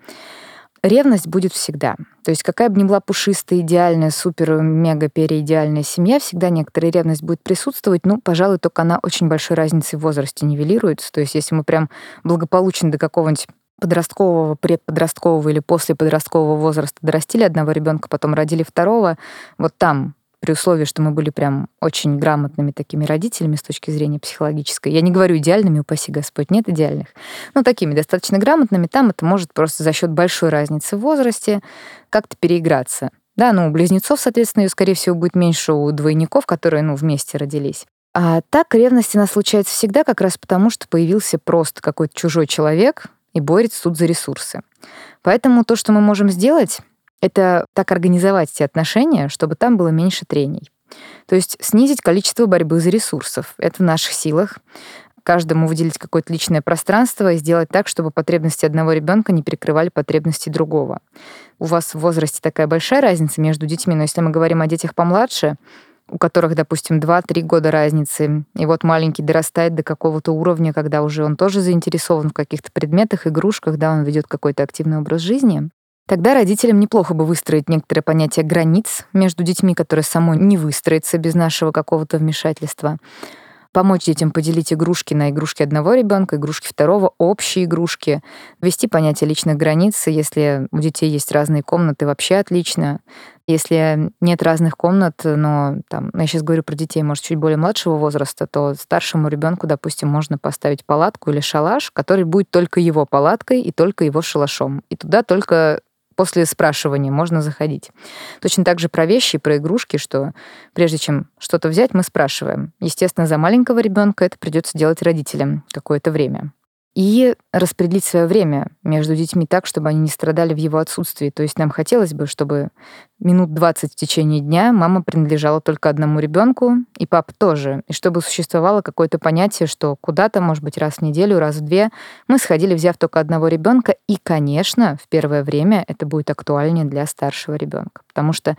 Ревность будет всегда. То есть какая бы ни была пушистая, идеальная, супер, мега, переидеальная семья, всегда некоторая ревность будет присутствовать. Ну, пожалуй, только она очень большой разницей в возрасте нивелируется. То есть если мы прям благополучно до какого-нибудь подросткового, предподросткового или после подросткового возраста дорастили одного ребенка, потом родили второго, вот там при условии, что мы были прям очень грамотными такими родителями с точки зрения психологической. Я не говорю идеальными, упаси Господь, нет идеальных. Но такими достаточно грамотными, там это может просто за счет большой разницы в возрасте как-то переиграться. Да, ну, у близнецов, соответственно, ее, скорее всего, будет меньше у двойников, которые, ну, вместе родились. А так ревность у нас случается всегда как раз потому, что появился просто какой-то чужой человек, и борется тут за ресурсы. Поэтому то, что мы можем сделать, это так организовать эти отношения, чтобы там было меньше трений. То есть снизить количество борьбы за ресурсов. Это в наших силах. Каждому выделить какое-то личное пространство и сделать так, чтобы потребности одного ребенка не перекрывали потребности другого. У вас в возрасте такая большая разница между детьми, но если мы говорим о детях помладше, у которых, допустим, 2-3 года разницы, и вот маленький дорастает до какого-то уровня, когда уже он тоже заинтересован в каких-то предметах, игрушках, да, он ведет какой-то активный образ жизни, Тогда родителям неплохо бы выстроить некоторое понятие границ между детьми, которое само не выстроится без нашего какого-то вмешательства помочь детям поделить игрушки на игрушки одного ребенка, игрушки второго, общие игрушки, ввести понятие личных границ. Если у детей есть разные комнаты, вообще отлично. Если нет разных комнат, но там, я сейчас говорю про детей, может, чуть более младшего возраста, то старшему ребенку, допустим, можно поставить палатку или шалаш, который будет только его палаткой и только его шалашом. И туда только после спрашивания можно заходить. Точно так же про вещи, про игрушки, что прежде чем что-то взять, мы спрашиваем. Естественно, за маленького ребенка это придется делать родителям какое-то время и распределить свое время между детьми так, чтобы они не страдали в его отсутствии. То есть нам хотелось бы, чтобы минут 20 в течение дня мама принадлежала только одному ребенку, и папа тоже. И чтобы существовало какое-то понятие, что куда-то, может быть, раз в неделю, раз в две мы сходили, взяв только одного ребенка. И, конечно, в первое время это будет актуальнее для старшего ребенка. Потому что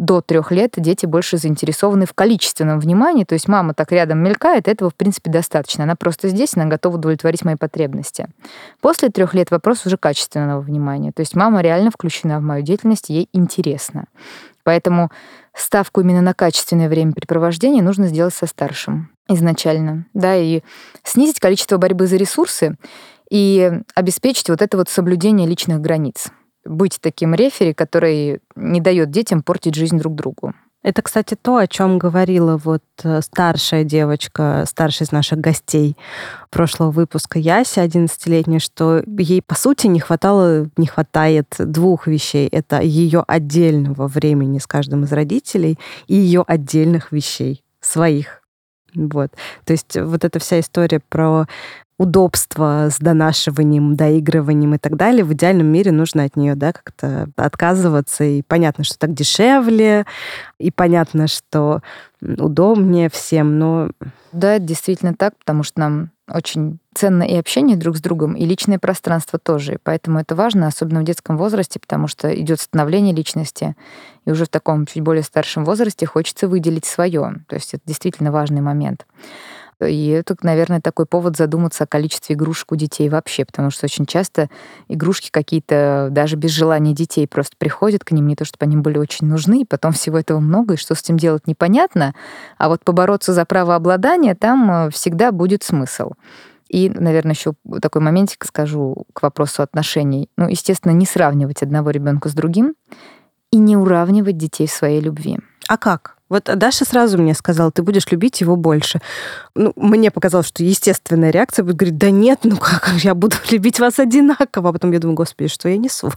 до трех лет дети больше заинтересованы в количественном внимании, то есть мама так рядом мелькает, этого, в принципе, достаточно. Она просто здесь, она готова удовлетворить мои потребности. После трех лет вопрос уже качественного внимания, то есть мама реально включена в мою деятельность, ей интересно. Поэтому ставку именно на качественное времяпрепровождение нужно сделать со старшим изначально, да, и снизить количество борьбы за ресурсы и обеспечить вот это вот соблюдение личных границ быть таким рефери, который не дает детям портить жизнь друг другу. Это, кстати, то, о чем говорила вот э, старшая девочка, старшая из наших гостей прошлого выпуска Яся, 11-летняя, что ей, по сути, не хватало, не хватает двух вещей. Это ее отдельного времени с каждым из родителей и ее отдельных вещей, своих. Вот. То есть вот эта вся история про удобства с донашиванием, доигрыванием и так далее, в идеальном мире нужно от нее да, как-то отказываться. И понятно, что так дешевле, и понятно, что удобнее всем, но... Да, действительно так, потому что нам очень ценно и общение друг с другом, и личное пространство тоже. И поэтому это важно, особенно в детском возрасте, потому что идет становление личности, и уже в таком чуть более старшем возрасте хочется выделить свое. То есть это действительно важный момент. И это, наверное, такой повод задуматься о количестве игрушек у детей вообще, потому что очень часто игрушки какие-то даже без желания детей просто приходят к ним, не то чтобы они были очень нужны, и потом всего этого много, и что с этим делать непонятно. А вот побороться за право обладания там э, всегда будет смысл. И, наверное, еще такой моментик скажу к вопросу отношений. Ну, естественно, не сравнивать одного ребенка с другим и не уравнивать детей в своей любви. А как? Вот Даша сразу мне сказала, ты будешь любить его больше. Ну, мне показалось, что естественная реакция будет говорить, да нет, ну как, я буду любить вас одинаково. А потом я думаю, господи, что я несу?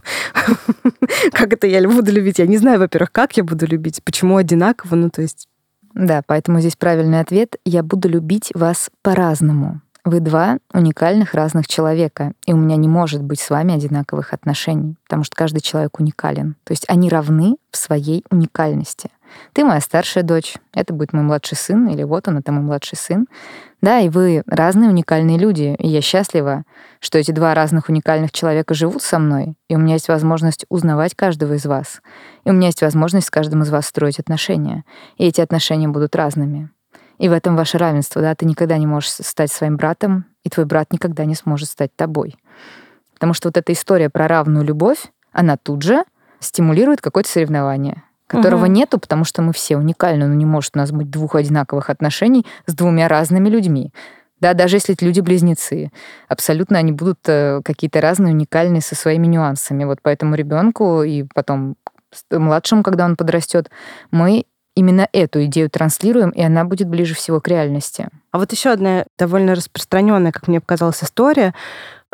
Как это я буду любить? Я не знаю, во-первых, как я буду любить, почему одинаково, ну то есть... Да, поэтому здесь правильный ответ. Я буду любить вас по-разному. Вы два уникальных разных человека, и у меня не может быть с вами одинаковых отношений, потому что каждый человек уникален. То есть они равны в своей уникальности. Ты моя старшая дочь, это будет мой младший сын, или вот он, это мой младший сын. Да, и вы разные уникальные люди, и я счастлива, что эти два разных уникальных человека живут со мной, и у меня есть возможность узнавать каждого из вас, и у меня есть возможность с каждым из вас строить отношения, и эти отношения будут разными. И в этом ваше равенство, да, ты никогда не можешь стать своим братом, и твой брат никогда не сможет стать тобой. Потому что вот эта история про равную любовь, она тут же стимулирует какое-то соревнование, которого угу. нету, потому что мы все уникальны, но не может у нас быть двух одинаковых отношений с двумя разными людьми. Да, даже если это люди-близнецы, абсолютно они будут э, какие-то разные, уникальные со своими нюансами. Вот поэтому ребенку и потом младшему, когда он подрастет, мы именно эту идею транслируем, и она будет ближе всего к реальности. А вот еще одна довольно распространенная, как мне показалась, история,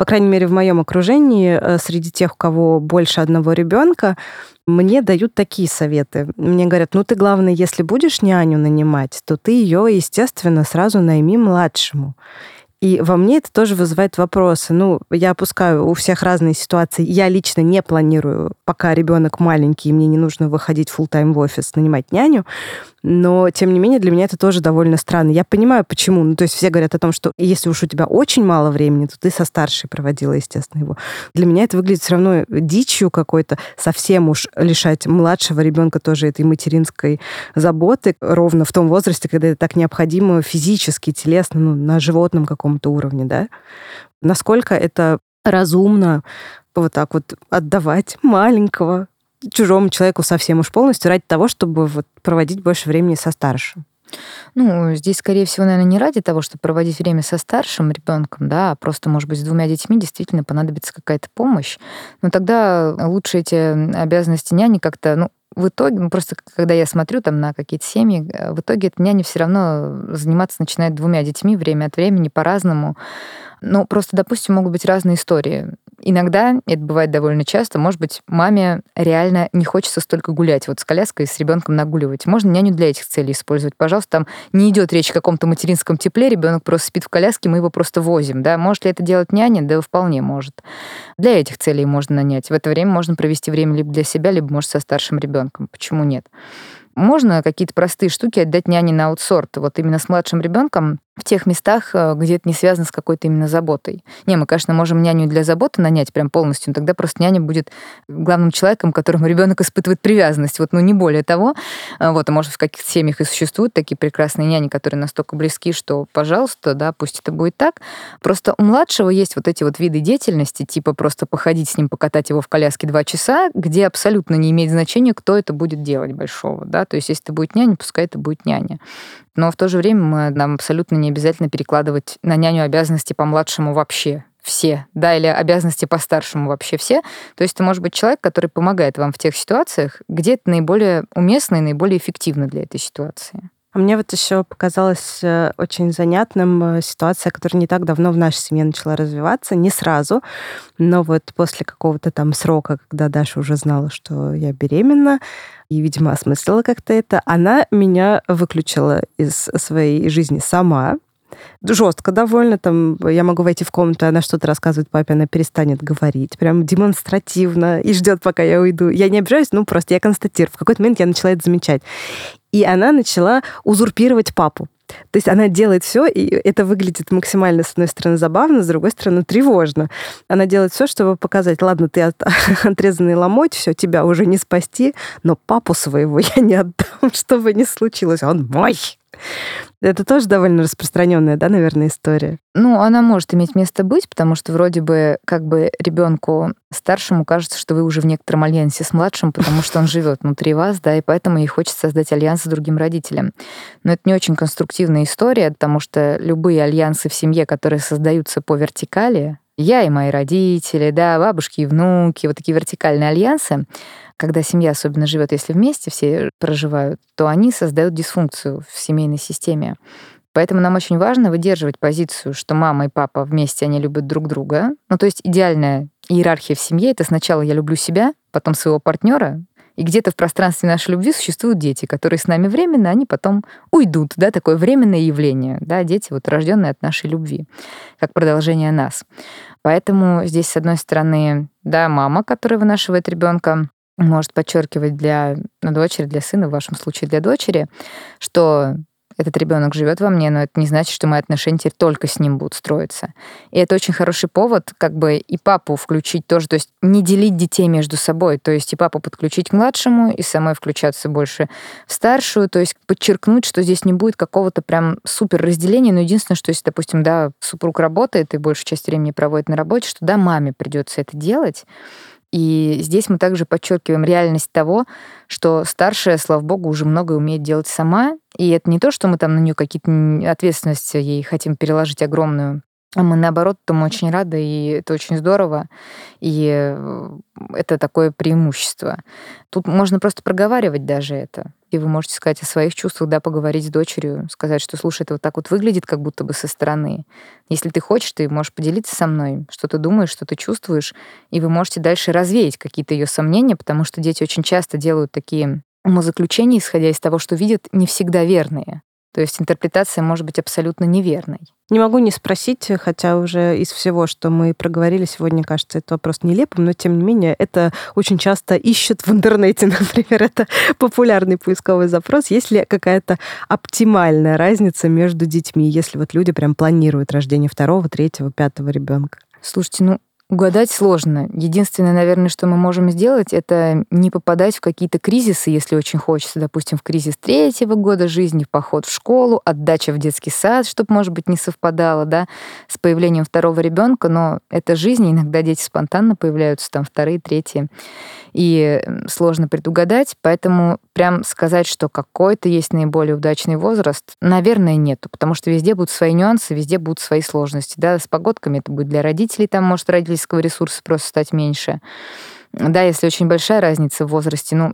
по крайней мере, в моем окружении, э, среди тех, у кого больше одного ребенка, мне дают такие советы. Мне говорят, ну ты, главное, если будешь няню нанимать, то ты ее, естественно, сразу найми младшему. И во мне это тоже вызывает вопросы. Ну, я опускаю у всех разные ситуации. Я лично не планирую, пока ребенок маленький, и мне не нужно выходить full тайм в офис, нанимать няню. Но, тем не менее, для меня это тоже довольно странно. Я понимаю, почему. Ну, то есть все говорят о том, что если уж у тебя очень мало времени, то ты со старшей проводила, естественно, его. Для меня это выглядит все равно дичью какой-то, совсем уж лишать младшего ребенка тоже этой материнской заботы ровно в том возрасте, когда это так необходимо физически, телесно, ну, на животном каком-то уровне, да. Насколько это разумно вот так вот отдавать маленького чужому человеку совсем уж полностью ради того, чтобы вот проводить больше времени со старшим? Ну, здесь, скорее всего, наверное, не ради того, чтобы проводить время со старшим ребенком, да, а просто, может быть, с двумя детьми действительно понадобится какая-то помощь. Но тогда лучше эти обязанности няни как-то, ну, в итоге, ну, просто когда я смотрю там на какие-то семьи, э, в итоге эта няня все равно заниматься начинает двумя детьми время от времени по-разному. Ну, просто, допустим, могут быть разные истории. Иногда, это бывает довольно часто, может быть, маме реально не хочется столько гулять вот с коляской, с ребенком нагуливать. Можно няню для этих целей использовать. Пожалуйста, там не идет речь о каком-то материнском тепле, ребенок просто спит в коляске, мы его просто возим. Да? Может ли это делать няня? Да, вполне может. Для этих целей можно нанять. В это время можно провести время либо для себя, либо, может, со старшим ребенком. Почему нет? Можно какие-то простые штуки отдать няне на аутсорт. Вот именно с младшим ребенком в тех местах, э, где это не связано с какой-то именно заботой. Не, мы, конечно, можем няню для заботы нанять прям полностью, но тогда просто няня будет главным человеком, к которому ребенок испытывает привязанность. Вот, ну, не более того. А вот, а может, в каких-то семьях и существуют такие прекрасные няни, которые настолько близки, что, пожалуйста, да, пусть это будет так. Просто у младшего есть вот эти вот виды деятельности, типа просто походить с ним, покатать его в коляске два часа, где абсолютно не имеет значения, кто это будет делать большого, да, то есть если это будет няня, пускай это будет няня. Но в то же время мы, нам абсолютно не обязательно перекладывать на няню обязанности по младшему вообще все, да, или обязанности по старшему вообще все. То есть это может быть человек, который помогает вам в тех ситуациях, где это наиболее уместно и наиболее эффективно для этой ситуации. А мне вот еще показалась э, очень занятным э, ситуация, которая не так давно в нашей семье начала развиваться, не сразу, но вот после какого-то там срока, когда Даша уже знала, что я беременна, и, видимо, осмыслила как-то это, она меня выключила из своей жизни сама, жестко довольно. Там я могу войти в комнату, она что-то рассказывает папе, она перестанет говорить. Прям демонстративно и ждет, пока я уйду. Я не обижаюсь, ну просто я констатирую. В какой-то момент я начала это замечать. И она начала узурпировать папу. То есть она делает все, и это выглядит максимально, с одной стороны, забавно, с другой стороны, тревожно. Она делает все, чтобы показать, ладно, ты от, отрезанный ломоть, все, тебя уже не спасти, но папу своего я не отдам, что бы ни случилось, он мой. Это тоже довольно распространенная, да, наверное, история. Ну, она может иметь место быть, потому что вроде бы как бы ребенку старшему кажется, что вы уже в некотором альянсе с младшим, потому что он живет внутри вас, да, и поэтому ей хочется создать альянс с другим родителем. Но это не очень конструктивная история, потому что любые альянсы в семье, которые создаются по вертикали, я и мои родители, да, бабушки и внуки, вот такие вертикальные альянсы, когда семья особенно живет, если вместе все проживают, то они создают дисфункцию в семейной системе. Поэтому нам очень важно выдерживать позицию, что мама и папа вместе, они любят друг друга. Ну, то есть идеальная иерархия в семье — это сначала я люблю себя, потом своего партнера, И где-то в пространстве нашей любви существуют дети, которые с нами временно, они потом уйдут, да, такое временное явление, да, дети вот рожденные от нашей любви, как продолжение нас. Поэтому здесь, с одной стороны, да, мама, которая вынашивает ребенка, может подчеркивать для ну, дочери, для сына, в вашем случае для дочери, что этот ребенок живет во мне, но это не значит, что мои отношения теперь только с ним будут строиться. И это очень хороший повод как бы и папу включить тоже, то есть не делить детей между собой, то есть и папу подключить к младшему, и самой включаться больше в старшую, то есть подчеркнуть, что здесь не будет какого-то прям супер разделения, но единственное, что если, допустим, да, супруг работает и большую часть времени проводит на работе, что да, маме придется это делать, и здесь мы также подчеркиваем реальность того, что старшая, слава богу, уже многое умеет делать сама. И это не то, что мы там на нее какие-то ответственности ей хотим переложить огромную, а мы, наоборот, этому очень рады, и это очень здорово, и э, это такое преимущество. Тут можно просто проговаривать даже это. И вы можете сказать о своих чувствах, да, поговорить с дочерью, сказать, что, слушай, это вот так вот выглядит, как будто бы со стороны. Если ты хочешь, ты можешь поделиться со мной, что ты думаешь, что ты чувствуешь, и вы можете дальше развеять какие-то ее сомнения, потому что дети очень часто делают такие умозаключения, исходя из того, что видят, не всегда верные. То есть интерпретация может быть абсолютно неверной. Не могу не спросить, хотя уже из всего, что мы проговорили сегодня, кажется, это вопрос нелепым, но тем не менее это очень часто ищут в интернете, например, это популярный поисковой запрос. Есть ли какая-то оптимальная разница между детьми, если вот люди прям планируют рождение второго, третьего, пятого ребенка? Слушайте, ну Угадать сложно. Единственное, наверное, что мы можем сделать, это не попадать в какие-то кризисы, если очень хочется, допустим, в кризис третьего года жизни, в поход в школу, отдача в детский сад, чтобы, может быть, не совпадало, да, с появлением второго ребенка, но это жизнь, иногда дети спонтанно появляются, там, вторые, третьи, и сложно предугадать, поэтому прям сказать, что какой-то есть наиболее удачный возраст, наверное, нету, потому что везде будут свои нюансы, везде будут свои сложности, да, с погодками это будет для родителей, там может родители физического ресурса просто стать меньше. Да, если очень большая разница в возрасте, ну,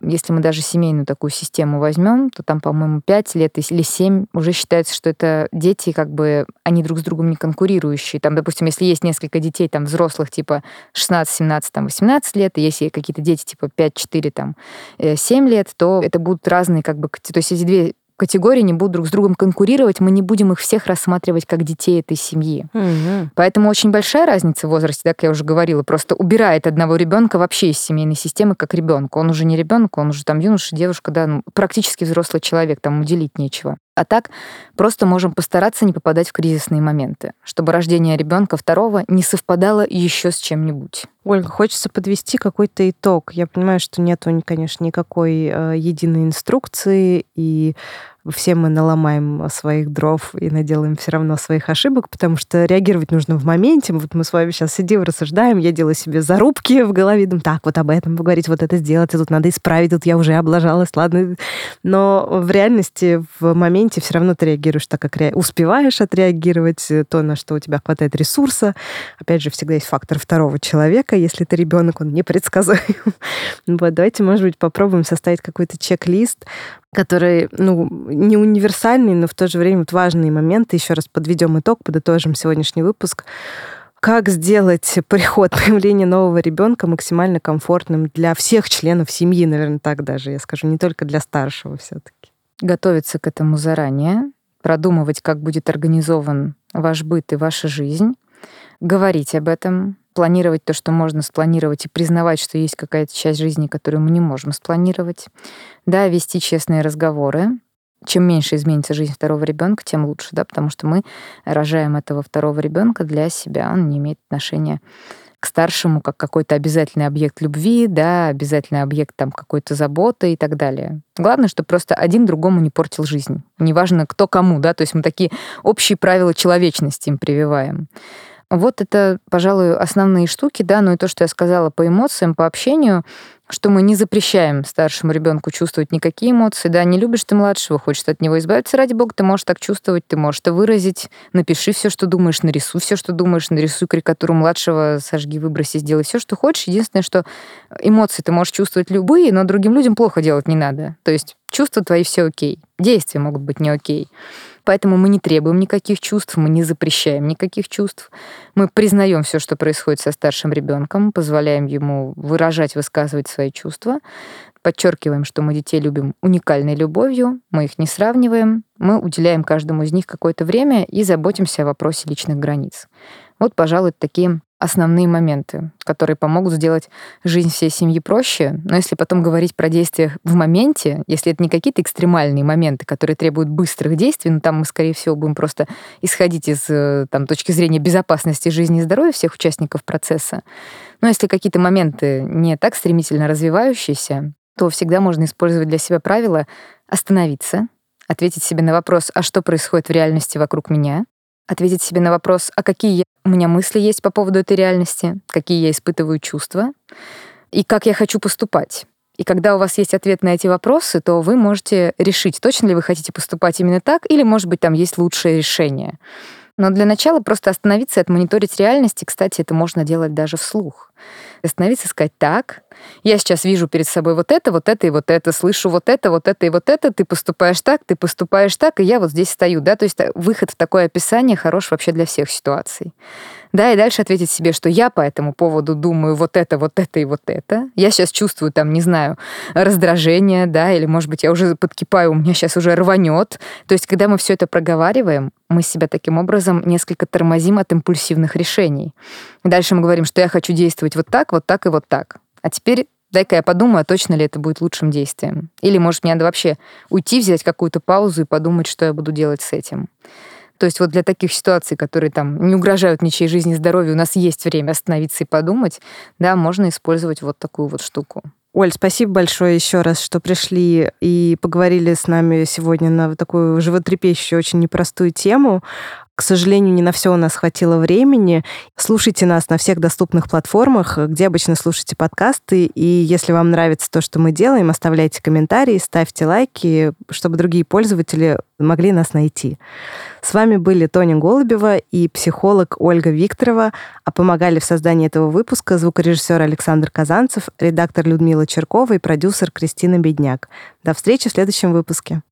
если мы даже семейную такую систему возьмем, то там, по-моему, 5 лет или 7 уже считается, что это дети, как бы, они друг с другом не конкурирующие. Там, допустим, если есть несколько детей, там, взрослых, типа 16, 17, там, 18 лет, и если какие-то дети, типа 5, 4, там, 7 э, лет, то это будут разные, как бы, то есть эти две категории не будут друг с другом конкурировать, мы не будем их всех рассматривать как детей этой семьи. Угу. Поэтому очень большая разница в возрасте, как я уже говорила, просто убирает одного ребенка вообще из семейной системы как ребенка. Он уже не ребенок, он уже там юноша, девушка, да, ну, практически взрослый человек, там уделить нечего. А так просто можем постараться не попадать в кризисные моменты, чтобы рождение ребенка второго не совпадало еще с чем-нибудь. Ольга, хочется подвести какой-то итог. Я понимаю, что нету, конечно, никакой э, единой инструкции, и все мы наломаем своих дров и наделаем все равно своих ошибок, потому что реагировать нужно в моменте. Вот мы с вами сейчас сидим, рассуждаем, я делаю себе зарубки в голове, думаю, так, вот об этом поговорить, вот это сделать, и тут надо исправить, тут я уже облажалась, ладно. Но в реальности, в моменте все равно ты реагируешь так, как ре... успеваешь отреагировать, то, на что у тебя хватает ресурса. Опять же, всегда есть фактор второго человека, если ты ребенок, он непредсказуем. Вот, давайте, может быть, попробуем составить какой-то чек-лист, который, ну, не универсальный, но в то же время вот важные моменты. Еще раз подведем итог, подытожим сегодняшний выпуск. Как сделать приход, появление нового ребенка максимально комфортным для всех членов семьи, наверное, так даже, я скажу, не только для старшего все-таки. Готовиться к этому заранее, продумывать, как будет организован ваш быт и ваша жизнь, говорить об этом, планировать то, что можно спланировать, и признавать, что есть какая-то часть жизни, которую мы не можем спланировать. Да, вести честные разговоры. Чем меньше изменится жизнь второго ребенка, тем лучше, да, потому что мы рожаем этого второго ребенка для себя, он не имеет отношения к старшему как какой-то обязательный объект любви, да, обязательный объект там какой-то заботы и так далее. Главное, чтобы просто один другому не портил жизнь. Неважно, кто кому, да, то есть мы такие общие правила человечности им прививаем. Вот это, пожалуй, основные штуки, да, ну и то, что я сказала по эмоциям, по общению, что мы не запрещаем старшему ребенку чувствовать никакие эмоции, да, не любишь ты младшего, хочешь от него избавиться, ради бога, ты можешь так чувствовать, ты можешь это выразить, напиши все, что думаешь, нарисуй все, что думаешь, нарисуй карикатуру младшего, сожги, выброси, сделай все, что хочешь. Единственное, что эмоции ты можешь чувствовать любые, но другим людям плохо делать не надо. То есть чувства твои все окей. Действия могут быть не окей. Поэтому мы не требуем никаких чувств, мы не запрещаем никаких чувств. Мы признаем все, что происходит со старшим ребенком, позволяем ему выражать, высказывать свои чувства, подчеркиваем, что мы детей любим уникальной любовью, мы их не сравниваем, мы уделяем каждому из них какое-то время и заботимся о вопросе личных границ. Вот, пожалуй, такие основные моменты, которые помогут сделать жизнь всей семьи проще. Но если потом говорить про действия в моменте, если это не какие-то экстремальные моменты, которые требуют быстрых действий, ну там мы, скорее всего, будем просто исходить из э, там, точки зрения безопасности жизни и здоровья всех участников процесса. Но если какие-то моменты не так стремительно развивающиеся, то всегда можно использовать для себя правило остановиться, ответить себе на вопрос, а что происходит в реальности вокруг меня, ответить себе на вопрос, а какие у меня мысли есть по поводу этой реальности, какие я испытываю чувства и как я хочу поступать. И когда у вас есть ответ на эти вопросы, то вы можете решить, точно ли вы хотите поступать именно так, или, может быть, там есть лучшее решение. Но для начала просто остановиться и отмониторить реальность. И, кстати, это можно делать даже вслух. Остановиться и сказать так, я сейчас вижу перед собой вот это, вот это и вот это, слышу вот это, вот это и вот это, ты поступаешь так, ты поступаешь так, и я вот здесь стою, да, то есть э, выход в такое описание хорош вообще для всех ситуаций. Да, и дальше ответить себе, что я по этому поводу думаю вот это, вот это и вот это. Я сейчас чувствую там, не знаю, раздражение, да, или, может быть, я уже подкипаю, у меня сейчас уже рванет. То есть, когда мы все это проговариваем, мы себя таким образом несколько тормозим от импульсивных решений. Дальше мы говорим, что я хочу действовать вот так, вот так и вот так. А теперь дай-ка я подумаю, а точно ли это будет лучшим действием. Или, может, мне надо вообще уйти, взять какую-то паузу и подумать, что я буду делать с этим. То есть вот для таких ситуаций, которые там не угрожают ничьей жизни и здоровью, у нас есть время остановиться и подумать, да, можно использовать вот такую вот штуку. Оль, спасибо большое еще раз, что пришли и поговорили с нами сегодня на такую животрепещущую, очень непростую тему. К сожалению, не на все у нас хватило времени. Слушайте нас на всех доступных платформах, где обычно слушаете подкасты. И если вам нравится то, что мы делаем, оставляйте комментарии, ставьте лайки, чтобы другие пользователи могли нас найти. С вами были Тоня Голубева и психолог Ольга Викторова, а помогали в создании этого выпуска звукорежиссер Александр Казанцев, редактор Людмила Черкова и продюсер Кристина Бедняк. До встречи в следующем выпуске.